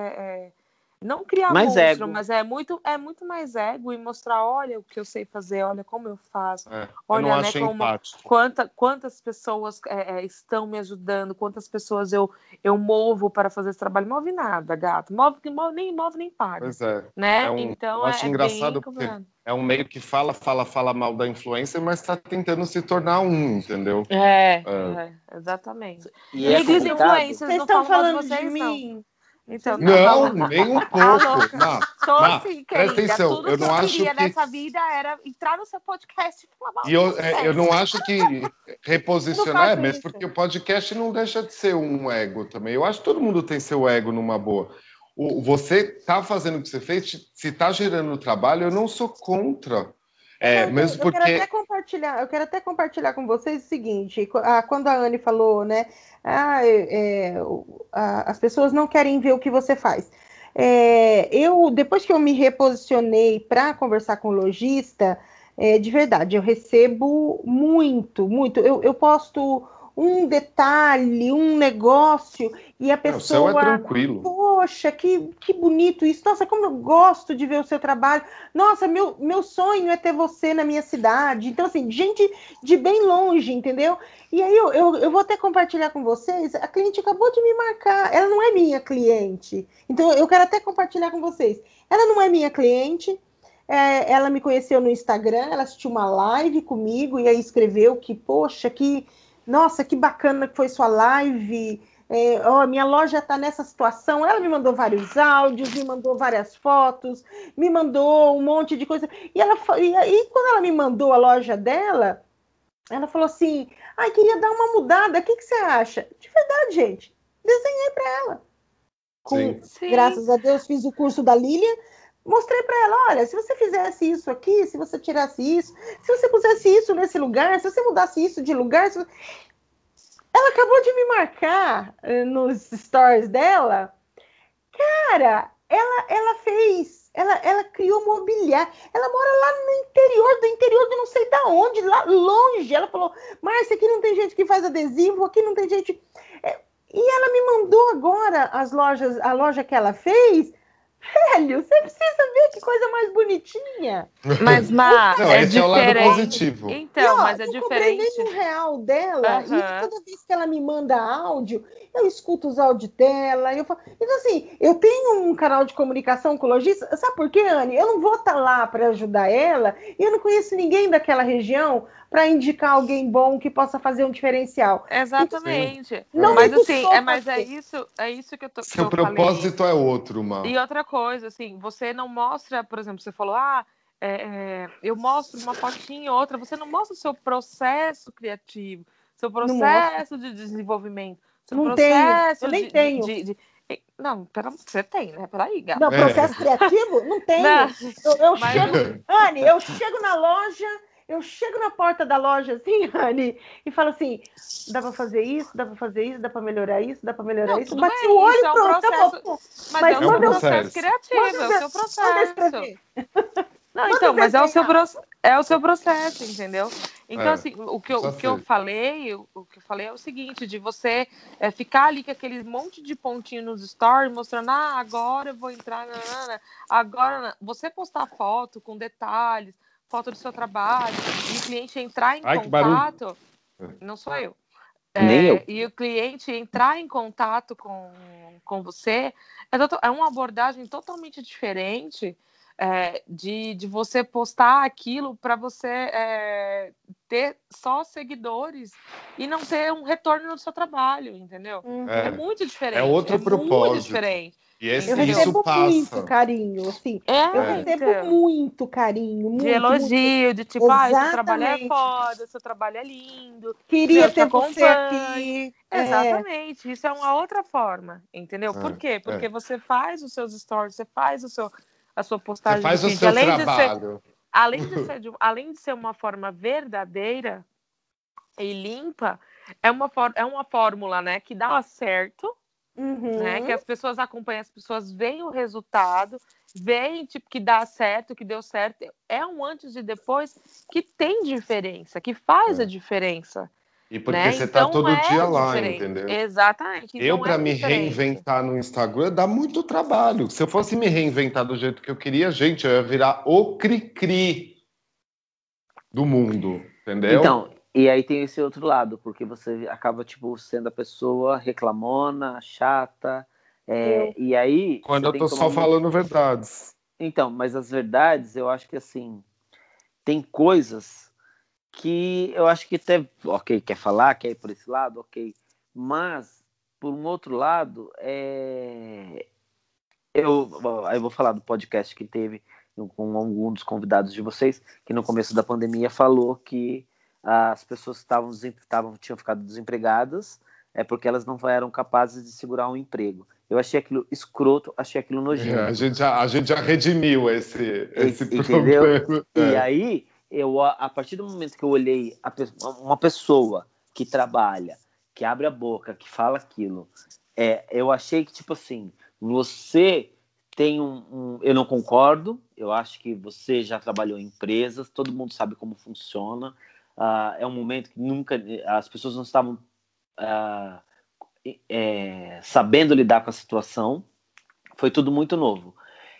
É, é, não criar Mais monstro, ego. mas é muito, é muito mais ego e mostrar, olha o que eu sei fazer, olha como eu faço, É, eu Olha, não né, acho como- empático. quanta, quantas pessoas é, é, estão me ajudando, quantas pessoas eu, eu movo para fazer esse trabalho. Move nada, gato. Move, move nem move nem paga. Pois é. Né? É um- então eu acho é, é engraçado bem porque- complicado. É um meio que fala, fala, fala mal da influência, mas tá tentando se tornar um, entendeu? É, É. é, exatamente. E é complicado. influencers Vocês não estão falam mal falando de vocês, não. mim? Então, tá Não, falando- nem um pouco. Má, Tô Má, sim, presta atenção, Tudo eu que não eu acho queria que- nessa vida era entrar no seu podcast e falar mal E eu, é, eu não acho que reposicionar é mesmo, porque o podcast não deixa de ser um ego também. Eu acho que todo mundo tem seu ego numa boa. O, você tá fazendo o que você fez, se tá gerando trabalho, eu não sou contra. É, Eu- mesmo eu, eu quero porque. até compartilhar, eu quero até compartilhar com vocês o seguinte, ah, quando a Anne falou, né, ah, é, é, a- as pessoas não querem ver o que você faz. É, eu, depois que eu me reposicionei para conversar com o lojista, é, de verdade, eu recebo muito, muito. Eu, eu posto um detalhe, um negócio, e a Não, o pessoa. céu é tranquilo. Poxa, que, que bonito isso. Nossa, como eu gosto de ver o seu trabalho. Nossa, meu, meu sonho é ter você na minha cidade. Então, assim, gente de bem longe, entendeu? E aí eu, eu, eu vou até compartilhar com vocês. A cliente acabou de me marcar. Ela não é minha cliente. Então, eu quero até compartilhar com vocês. Ela não é minha cliente. É, ela me conheceu no Instagram, ela assistiu uma live comigo e aí escreveu que, poxa, que nossa, que bacana que foi sua live. É, ó, minha loja está nessa situação. Ela me mandou vários áudios, me mandou várias fotos, me mandou um monte de coisa. E, ela, e aí, quando ela me mandou a loja dela, ela falou assim: ai, queria dar uma mudada, o que, que você acha? De verdade, gente, desenhei para ela. Com, Sim. Sim. Graças a Deus, fiz o curso da Lília. Mostrei para ela, olha, se você fizesse isso aqui, se você tirasse isso, se você pusesse isso nesse lugar, se você mudasse isso de lugar, se... ela acabou de me marcar eh, nos stories dela. Cara, ela, ela fez, ela, ela criou mobiliário. Ela mora lá no interior, do interior de não sei da onde, lá longe. Ela falou, Márcia, aqui não tem gente que faz adesivo, aqui não tem gente. É, E ela me mandou agora as lojas, a loja que ela fez. Velho, você precisa ver que coisa mais bonitinha. Mas, Má, Não, é esse é o lado diferente. positivo. Então, E, ó, mas é eu cobrei diferente. nem um real dela. E Aham. toda vez que ela me manda áudio, eu escuto os áudios dela. Eu falo... Então, assim, eu tenho um canal de comunicação com o lojista. Sabe por quê, Anne? Eu não vou estar lá para ajudar ela e eu não conheço ninguém daquela região para indicar alguém bom que possa fazer um diferencial. Exatamente. Não mas assim, é, mas é fazer. isso, é isso que eu tô que Seu eu falei. propósito é outro, mano. E outra coisa, assim, você não mostra, por exemplo, você falou, ah, é, é, eu mostro uma fotinha ou outra, você não mostra o seu processo criativo, seu processo de desenvolvimento, Não tenho, processo eu nem de, tenho. de- de- de- Não, pera, você tem, né? Peraí, gata. Não, É. processo criativo? Não tenho. Não. Eu, eu Mas- chego, Anne, eu chego na loja, eu chego na porta da loja assim, Anne, e falo assim: dá pra fazer isso, dá pra fazer isso, dá pra melhorar isso, dá pra melhorar Não, isso. Bati o olho é um pronto, processo- acabou. Mas, Mas é o manda seu eu- processo criativo, é o eu- seu processo. Não, Manda então, mas é o seu é o seu processo, entendeu? Então, É, assim, o que eu, o que eu falei, o, que eu falei é o seguinte, de você é, ficar ali com aquele monte de pontinho nos stories, mostrando, ah, agora eu vou entrar, nanana, agora você postar foto com detalhes, foto do seu trabalho, e o cliente entrar em Ai, contato, não sou eu. Nem É, eu. E o cliente entrar em contato com, com você é, é uma abordagem totalmente diferente é, de, de você postar aquilo para você é, ter só seguidores e não ter um retorno no seu trabalho, entendeu? É, é muito diferente. É outro é propósito. Muito diferente. E esse, eu recebo passa. muito carinho, assim. É, eu recebo então. muito carinho, muito, de elogio, muito. de tipo, ah, seu trabalho é Exatamente. foda, seu trabalho é lindo. Queria ter você aqui. É, Exatamente, isso é uma outra forma, entendeu? É, Por quê? Porque é. você faz os seus stories, você faz o seu, a sua Você postagem faz de o seu além de ser trabalho. além de ser, de- além de ser uma forma verdadeira e limpa, é uma, for- é uma fórmula, né, que dá certo, uhum. né, que as pessoas acompanham, as pessoas veem o resultado, veem, tipo, que dá certo, que deu certo. É um antes e depois que tem diferença, que faz É. a diferença. E porque né? você Então tá todo é dia lá, diferente. entendeu? Exatamente. eu, então para é me diferente. reinventar no Instagram, dá muito trabalho. Se eu fosse me reinventar do jeito que eu queria, gente, eu ia virar o cri-cri do mundo, entendeu? Então, e aí tem esse outro lado, porque você acaba, tipo, sendo a pessoa reclamona, chata, é, e aí... Quando você eu tô só muito- falando verdades. Então, mas as verdades, eu acho que assim, tem coisas que eu acho que até, ok, quer falar, quer ir por esse lado, ok, mas por um outro lado, é... eu, eu vou falar do podcast que teve com algum dos convidados de vocês, que no começo da pandemia falou que as pessoas estavam tinham ficado desempregadas é porque elas não eram capazes de segurar um emprego. Eu achei aquilo escroto, achei aquilo nojento. É, a, gente já, a gente já redimiu esse, esse Entendeu? problema. E É. aí, eu, a partir do momento que eu olhei a uma pessoa que trabalha, que abre a boca, que fala aquilo, é, eu achei que, tipo assim, você tem um, um- Eu não concordo, eu acho que você já trabalhou em empresas, todo mundo sabe como funciona. ah, é um momento que nunca. As pessoas não estavam ah, é, sabendo lidar com a situação. Foi tudo muito novo.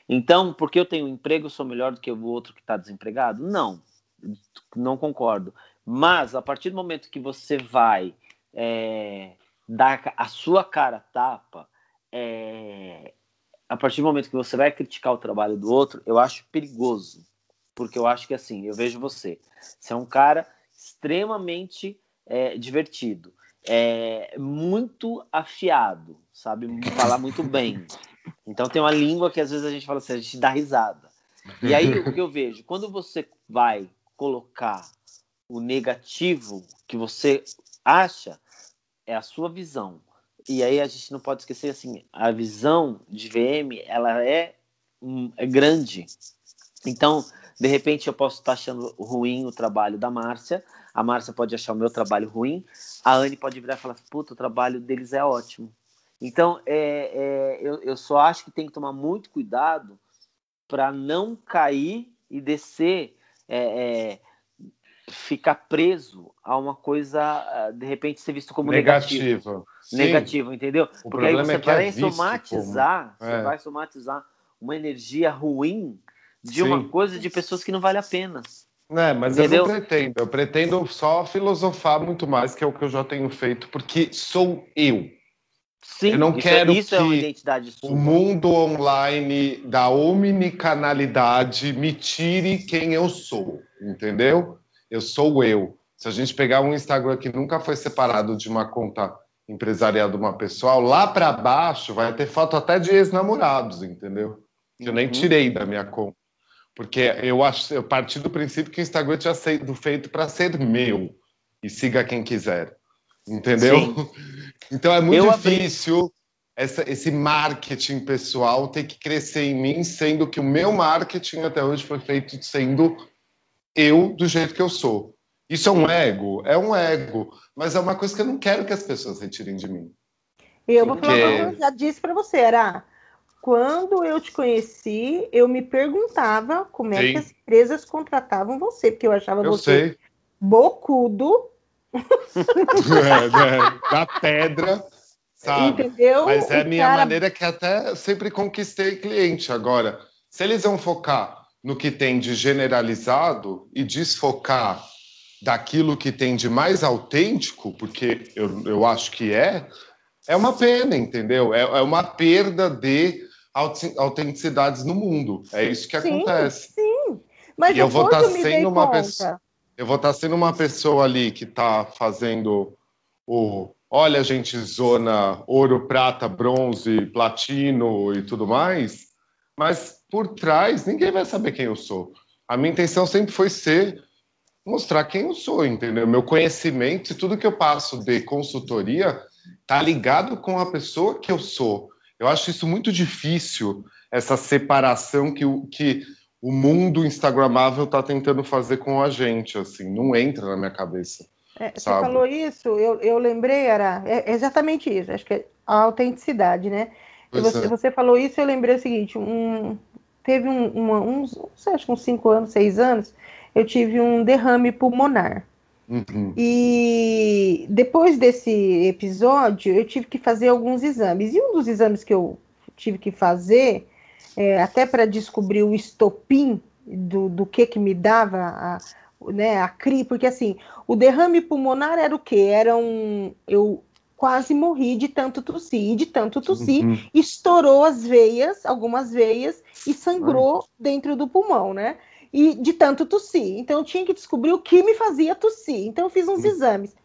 Então, porque eu tenho um emprego, eu sou melhor do que o outro que está desempregado? Não, não concordo. Mas a partir do momento que você vai é, dar a sua cara tapa, é, a partir do momento que você vai criticar o trabalho do outro, eu acho perigoso. Porque eu acho que assim, eu vejo você. Você é um cara extremamente é, divertido, é, muito afiado, sabe? Falar muito bem. Então tem uma língua que às vezes a gente fala assim, a gente dá risada. E aí o que eu vejo, quando você vai colocar o negativo que você acha, é a sua visão. E aí a gente não pode esquecer assim, a visão de VM, ela é, é grande. Então, de repente eu posso estar achando ruim o trabalho da Márcia, a Márcia pode achar o meu trabalho ruim, a Anne pode virar e falar, puta, o trabalho deles é ótimo. Então, é, é, eu, eu só acho que tem que tomar muito cuidado para não cair e descer, é, é, ficar preso a uma coisa, ah, de repente, ser visto como negativo. Negativa. Sim. Negativo, entendeu? O Porque aí você é é vai somatizar, como- você vai somatizar uma energia ruim de Sim. uma coisa de pessoas que não vale a pena. É, mas Entendeu? eu não pretendo. Eu pretendo só filosofar muito mais, que é o que eu já tenho feito, porque sou eu. Sim, Eu não isso, quero é, isso é uma que identidade sua. O mundo online da omnicanalidade me tire quem eu sou, entendeu? Eu sou eu. Se a gente pegar um Instagram que nunca foi separado de uma conta empresarial de uma pessoa, lá para baixo vai ter foto até de ex-namorados, entendeu? Que eu nem Uhum. tirei da minha conta. Porque eu, acho, eu parti do princípio que o Instagram tinha sido feito para ser meu e siga quem quiser. Entendeu? Sim. Então é muito Eu abri- difícil essa- esse marketing pessoal ter que crescer em mim, sendo que o meu marketing até hoje foi feito sendo eu do jeito que eu sou. Isso é um ego? É um ego. Mas é uma coisa que eu não quero que as pessoas retirem de mim. Eu vou falar, Porque- como eu já disse para você, Ara. Quando eu te conheci, eu me perguntava como é Sim. que as empresas contratavam você, porque eu achava Eu você sei. bocudo, É, né? Da pedra, sabe? entendeu? Mas é a minha cara- maneira que até sempre conquistei cliente. Agora, se eles vão focar no que tem de generalizado e desfocar daquilo que tem de mais autêntico, porque eu, eu acho que é, é uma pena, entendeu? É, é uma perda de autenticidades no mundo. É isso que sim, acontece. Sim. Mas e eu vou estar tá sendo uma pessoa. Eu vou estar tá sendo uma pessoa ali que está fazendo o. Olha, gente, zona ouro, prata, bronze, platino e tudo mais. Mas por trás, ninguém vai saber quem eu sou. A minha intenção sempre foi ser mostrar quem eu sou, entendeu? Meu conhecimento e tudo que eu passo de consultoria tá ligado com a pessoa que eu sou. Eu acho isso muito difícil, essa separação que, que o mundo instagramável está tentando fazer com a gente, assim, não entra na minha cabeça. É, você falou isso, eu, eu lembrei, era é exatamente isso, acho que é a autenticidade, né? Você, é. você, falou isso, eu lembrei o seguinte, um, teve um, uma, uns, acho que uns cinco anos, seis anos, eu tive um derrame pulmonar. Uhum. E depois desse episódio, eu tive que fazer alguns exames. E um dos exames que eu tive que fazer, é, até para descobrir o estopim do, do que que me dava a, né, a CRI, porque assim, o derrame pulmonar era o que? Era um. Eu quase morri de tanto tossir, e de tanto tossir, uhum. estourou as veias, algumas veias, e sangrou dentro do pulmão, né? e de tanto tossir. Então eu tinha que descobrir o que me fazia tossir. Então eu fiz uns hum. exames.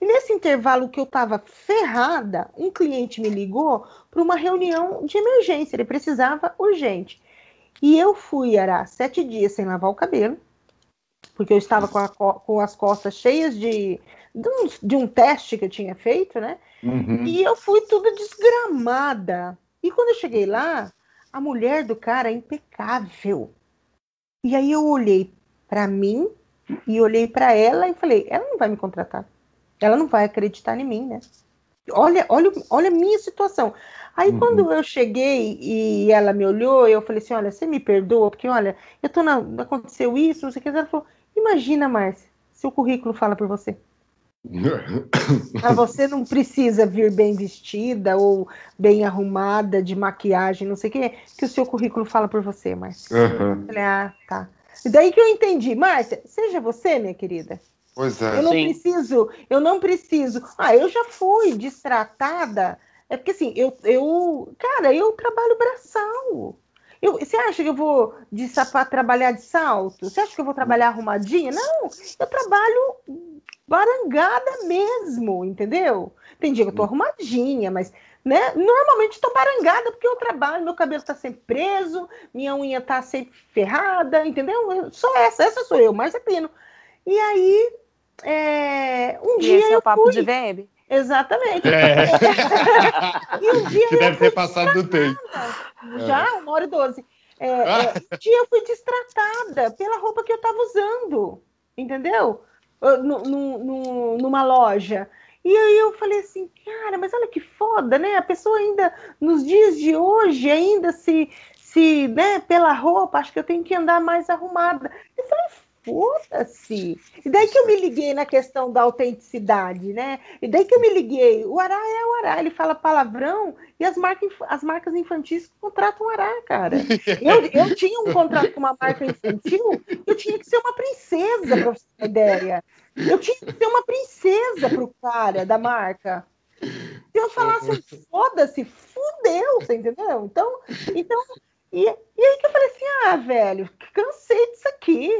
E nesse intervalo que eu estava ferrada, um cliente me ligou para uma reunião de emergência. Ele precisava urgente. E eu fui, era sete dias sem lavar o cabelo, porque eu estava com, a, com as costas cheias de, de um, de, um, teste que eu tinha feito, né? Uhum. E eu fui tudo desgramada. E quando eu cheguei lá, a mulher do cara é impecável. E aí eu olhei para mim e olhei para ela e falei: ela não vai me contratar. Ela não vai acreditar em mim, né? Olha, olha, olha a minha situação. Aí uhum. quando eu cheguei e ela me olhou, eu falei assim: olha, você me perdoa, porque olha, eu tô na. aconteceu isso, não sei o que. Ela falou: imagina, Márcia, seu currículo fala por você. Ah, você não precisa vir bem vestida ou bem arrumada, de maquiagem, não sei o quê, que o seu currículo fala por você, Márcia. Uhum. Falei, ah, tá. E daí que eu entendi, Márcia, seja você, minha querida. Pois é. Eu não Sim. preciso, eu não preciso. Ah, eu já fui destratada. É porque assim, eu, eu cara, eu trabalho braçal. Eu, você acha que eu vou de sapato trabalhar de salto? Você acha que eu vou trabalhar arrumadinha? Não, eu trabalho barangada mesmo, entendeu? Tem dia que eu tô arrumadinha, mas né? Normalmente tô barangada porque eu trabalho, meu cabelo tá sempre preso, minha unha tá sempre ferrada, entendeu? Só essa, essa sou eu, mais é pino. E aí, é, um e dia esse é o papo fui... de VM? Exatamente. É. e um dia Você deve ter passado do tempo. Já, uma hora e doze. É, é, um dia eu fui destratada pela roupa que eu estava usando, entendeu? No, no, no, numa loja. E aí eu falei assim, cara, mas olha que foda, né? A pessoa ainda, nos dias de hoje, ainda se, se né, pela roupa, acho que eu tenho que andar mais arrumada. Eu falei, foda-se. E daí que eu me liguei na questão da autenticidade, né? E daí que eu me liguei, o Ará é o Ará, ele fala palavrão e as, marcas as marcas infantis contratam o Ará, cara. Eu, eu tinha um contrato com uma marca infantil, eu tinha que ser uma princesa, pra você ter ideia. Eu tinha que ser uma princesa pro cara da marca. Se eu falasse foda-se, fudeu, você entendeu? Então, então e, e aí que eu falei assim, ah, velho, cansei disso aqui.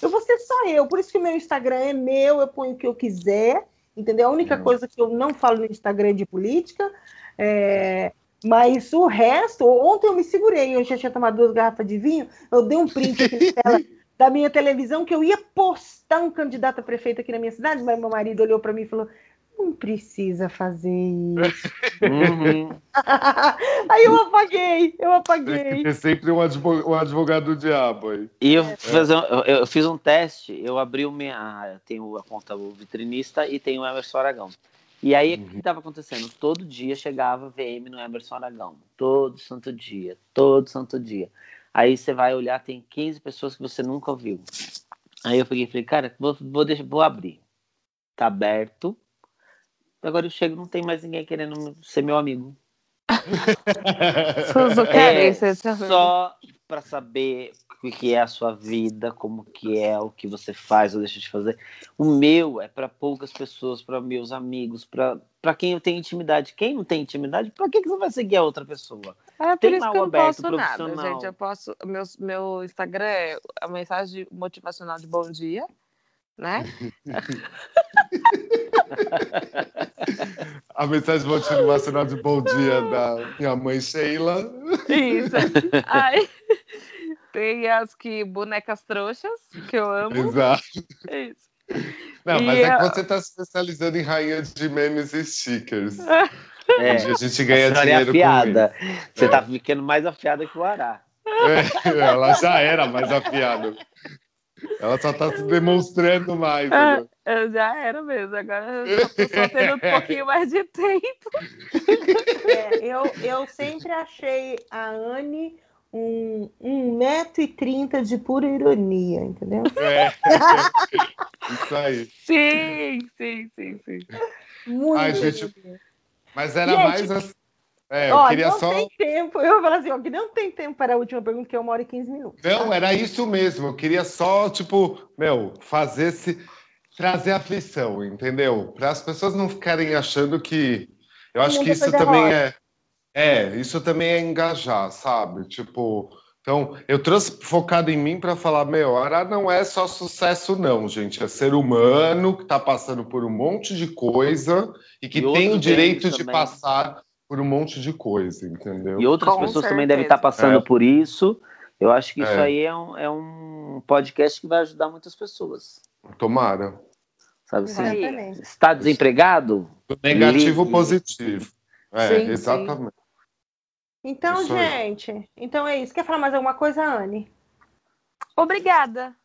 Eu vou ser só eu. Por isso que meu Instagram é meu, eu ponho o que eu quiser, entendeu? A única uhum. coisa que eu não falo no Instagram é de política. É, mas o resto, ontem eu me segurei, eu já tinha tomado duas garrafas de vinho, eu dei um print aqui tela da minha televisão que eu ia postar um candidato a prefeito aqui na minha cidade, mas meu marido olhou para mim e falou: não precisa fazer isso. Uhum. aí eu apaguei, eu apaguei. Tem que ter sempre um advogado, um advogado do diabo aí. E eu, é. fiz, eu, eu, fiz um teste, eu abri o minha. Tenho a conta o vitrinista e tenho o Emerson Aragão. E aí, uhum. o que estava acontecendo? Todo dia chegava VM no Emerson Aragão. Todo santo dia. Todo santo dia. Aí você vai olhar, tem 15 pessoas que você nunca ouviu. Aí eu peguei e falei, cara, vou, vou, deixar, vou abrir. Tá aberto Agora eu chego não tem mais ninguém querendo ser meu amigo. é, só para saber o que é a sua vida, como que é, o que você faz ou deixa de fazer. O meu é para poucas pessoas, para meus amigos, para quem eu tenho intimidade. Quem não tem intimidade, para que, que você vai seguir a outra pessoa? É por isso que eu não posso nada, gente. Eu posso. Meu, meu Instagram é a mensagem motivacional de bom dia, né? a mensagem motivacional de bom dia da minha mãe Sheila. Isso. Aí, tem as que bonecas trouxas, que eu amo. Exato. Isso. Não, mas e é que você está se especializando em rainha de memes e stickers. É, a gente ganha a dinheiro afiada. com isso. Você tá ficando mais afiada que o Ará. É, ela já era mais afiada. Ela só tá se demonstrando mais. Ah, eu já era mesmo, agora eu tô só tendo um pouquinho mais de tempo. É, eu, eu sempre achei a Anne um, um metro e trinta de pura ironia, entendeu? É. Isso aí. Sim, sim, sim, sim. Muito Ai, gente, Mas era gente, mais assim. É, eu ó, queria não só. tem tempo. Eu vou falar assim, ó, que não tem tempo para a última pergunta, que é uma hora e quinze minutos. Não, tá? era isso mesmo. Eu queria só, tipo, meu, fazer esse. trazer aflição, entendeu? Para as pessoas não ficarem achando que. Eu acho que isso também é. É, isso também é engajar, sabe? Tipo, então, eu trouxe focado em mim para falar, meu, Ará não é só sucesso não, gente, é ser humano que está passando por um monte de coisa e que e tem o direito de também. passar por um monte de coisa, entendeu? E outras Com pessoas certeza. também devem estar passando é. por isso. Eu acho que é. isso aí é um, é um podcast que vai ajudar muitas pessoas. Tomara. Sabe assim? Está desempregado? negativo Ligue. positivo. É, sim, exatamente. Sim. Então, isso gente, aí. então é isso. Quer falar mais alguma coisa, Anne? Obrigada.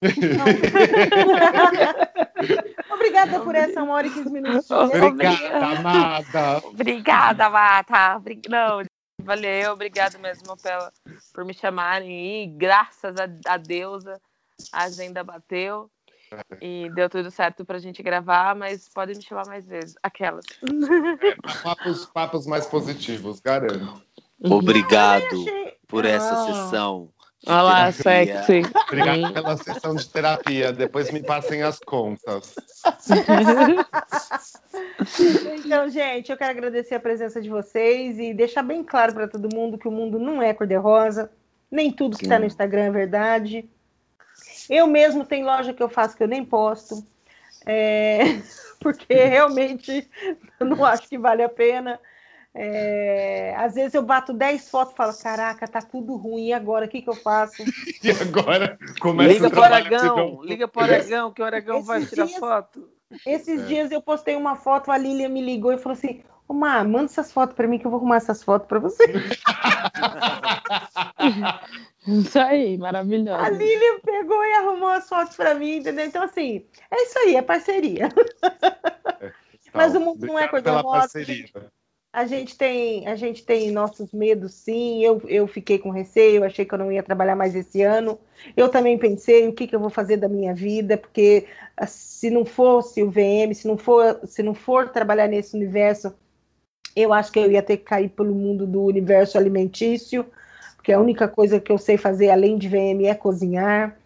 Obrigada por essa uma hora e quinze minutos. Obrigada, amada. Obrigada, amada. Não, valeu, obrigado mesmo pela, por me chamarem e graças a, a deusa a agenda bateu. E deu tudo certo pra gente gravar, mas pode me chamar mais vezes. Aquelas. É, papos, papos mais positivos, garanto. Obrigado por essa sessão. Olha lá, sexy. Obrigado pela sessão de terapia. Depois me passem as contas. então, gente, eu quero agradecer a presença de vocês e deixar bem claro para todo mundo que o mundo não é cor-de-rosa. Nem tudo que está no Instagram é verdade. Eu mesmo tenho loja que eu faço que eu nem posto. É... Porque realmente eu não acho que vale a pena. É, às vezes eu bato 10 fotos e falo, caraca, tá tudo ruim, e agora o que, que eu faço? e agora começa liga o pro Aragão, liga pro Aragão, que o Aragão esses vai tirar dias, foto. Esses é. dias eu postei uma foto, a Lilian me ligou e falou assim: Ô Mar, manda essas fotos para mim que eu vou arrumar essas fotos para você. isso aí, maravilhoso. A Lilian pegou e arrumou as fotos para mim, entendeu? Então, assim, é isso aí, é parceria. É, Mas o mundo não é cor-de-rosa a gente tem a gente tem nossos medos sim. Eu, eu fiquei com receio achei que eu não ia trabalhar mais esse ano. Eu também pensei o que, que eu vou fazer da minha vida porque ah, se não fosse o VM se não for se não for trabalhar nesse universo eu acho que eu ia ter que cair pelo mundo do universo alimentício porque a única coisa que eu sei fazer além de VM é cozinhar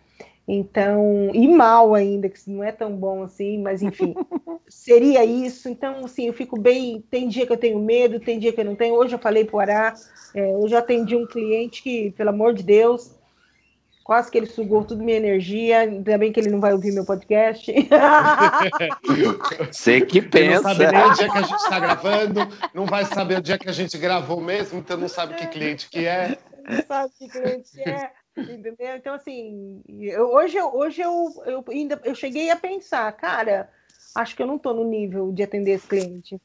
então, e mal ainda, que não é tão bom assim, mas enfim, seria isso. Então, assim, eu fico bem. Tem dia que eu tenho medo, tem dia que eu não tenho. Hoje eu falei para o Ará, é, eu atendi um cliente que, pelo amor de Deus, quase que ele sugou toda minha energia. Ainda bem que ele não vai ouvir meu podcast. Você que pensa. não sabe nem o dia que a gente está gravando, não vai saber o dia que a gente gravou mesmo, então não sabe que cliente que é. Não sabe que cliente que é. Entendeu? Então, assim, eu, hoje, hoje eu, eu ainda eu cheguei a pensar, cara, acho que eu não estou no nível de atender esse cliente.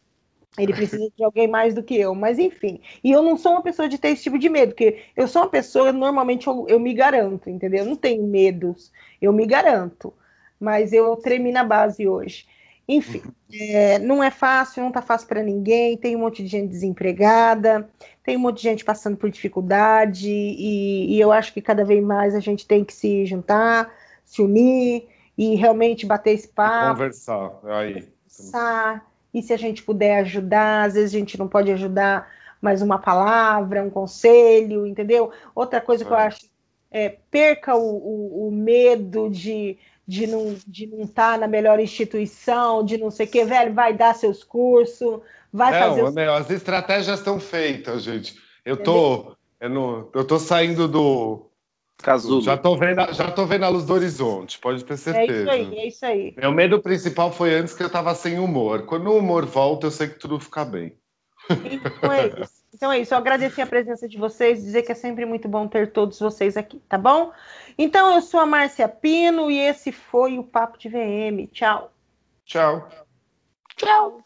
Ele precisa de alguém mais do que eu, mas enfim. E eu não sou uma pessoa de ter esse tipo de medo, porque eu sou uma pessoa, normalmente eu, eu me garanto, entendeu? Eu não tenho medos, eu me garanto. Mas eu tremi na base hoje. Enfim, é, não é fácil, não está fácil para ninguém. Tem um monte de gente desempregada, tem um monte de gente passando por dificuldade, e, e eu acho que cada vez mais a gente tem que se juntar, se unir e realmente bater esse papo. Conversar, aí. Conversar, e se a gente puder ajudar, às vezes a gente não pode ajudar mais uma palavra, um conselho, entendeu? Outra coisa que eu acho é perca o, o, o medo de, de não de não estar tá na melhor instituição, de não sei o que, velho, vai dar seus cursos, vai não, fazer. Não, os... as estratégias estão feitas, gente. Eu tô, eu, não, eu tô saindo do Casulo. Já tô vendo, já tô vendo a luz do horizonte, pode ter certeza. É isso aí, é isso aí. Meu medo principal foi antes que eu tava sem humor. Quando o humor volta, eu sei que tudo fica bem. Então é isso. Então é isso. Eu agradecer a presença de vocês, dizer que é sempre muito bom ter todos vocês aqui, tá bom? Então eu sou a Márcia Pino e esse foi o Papo de VM. Tchau. Tchau. Tchau.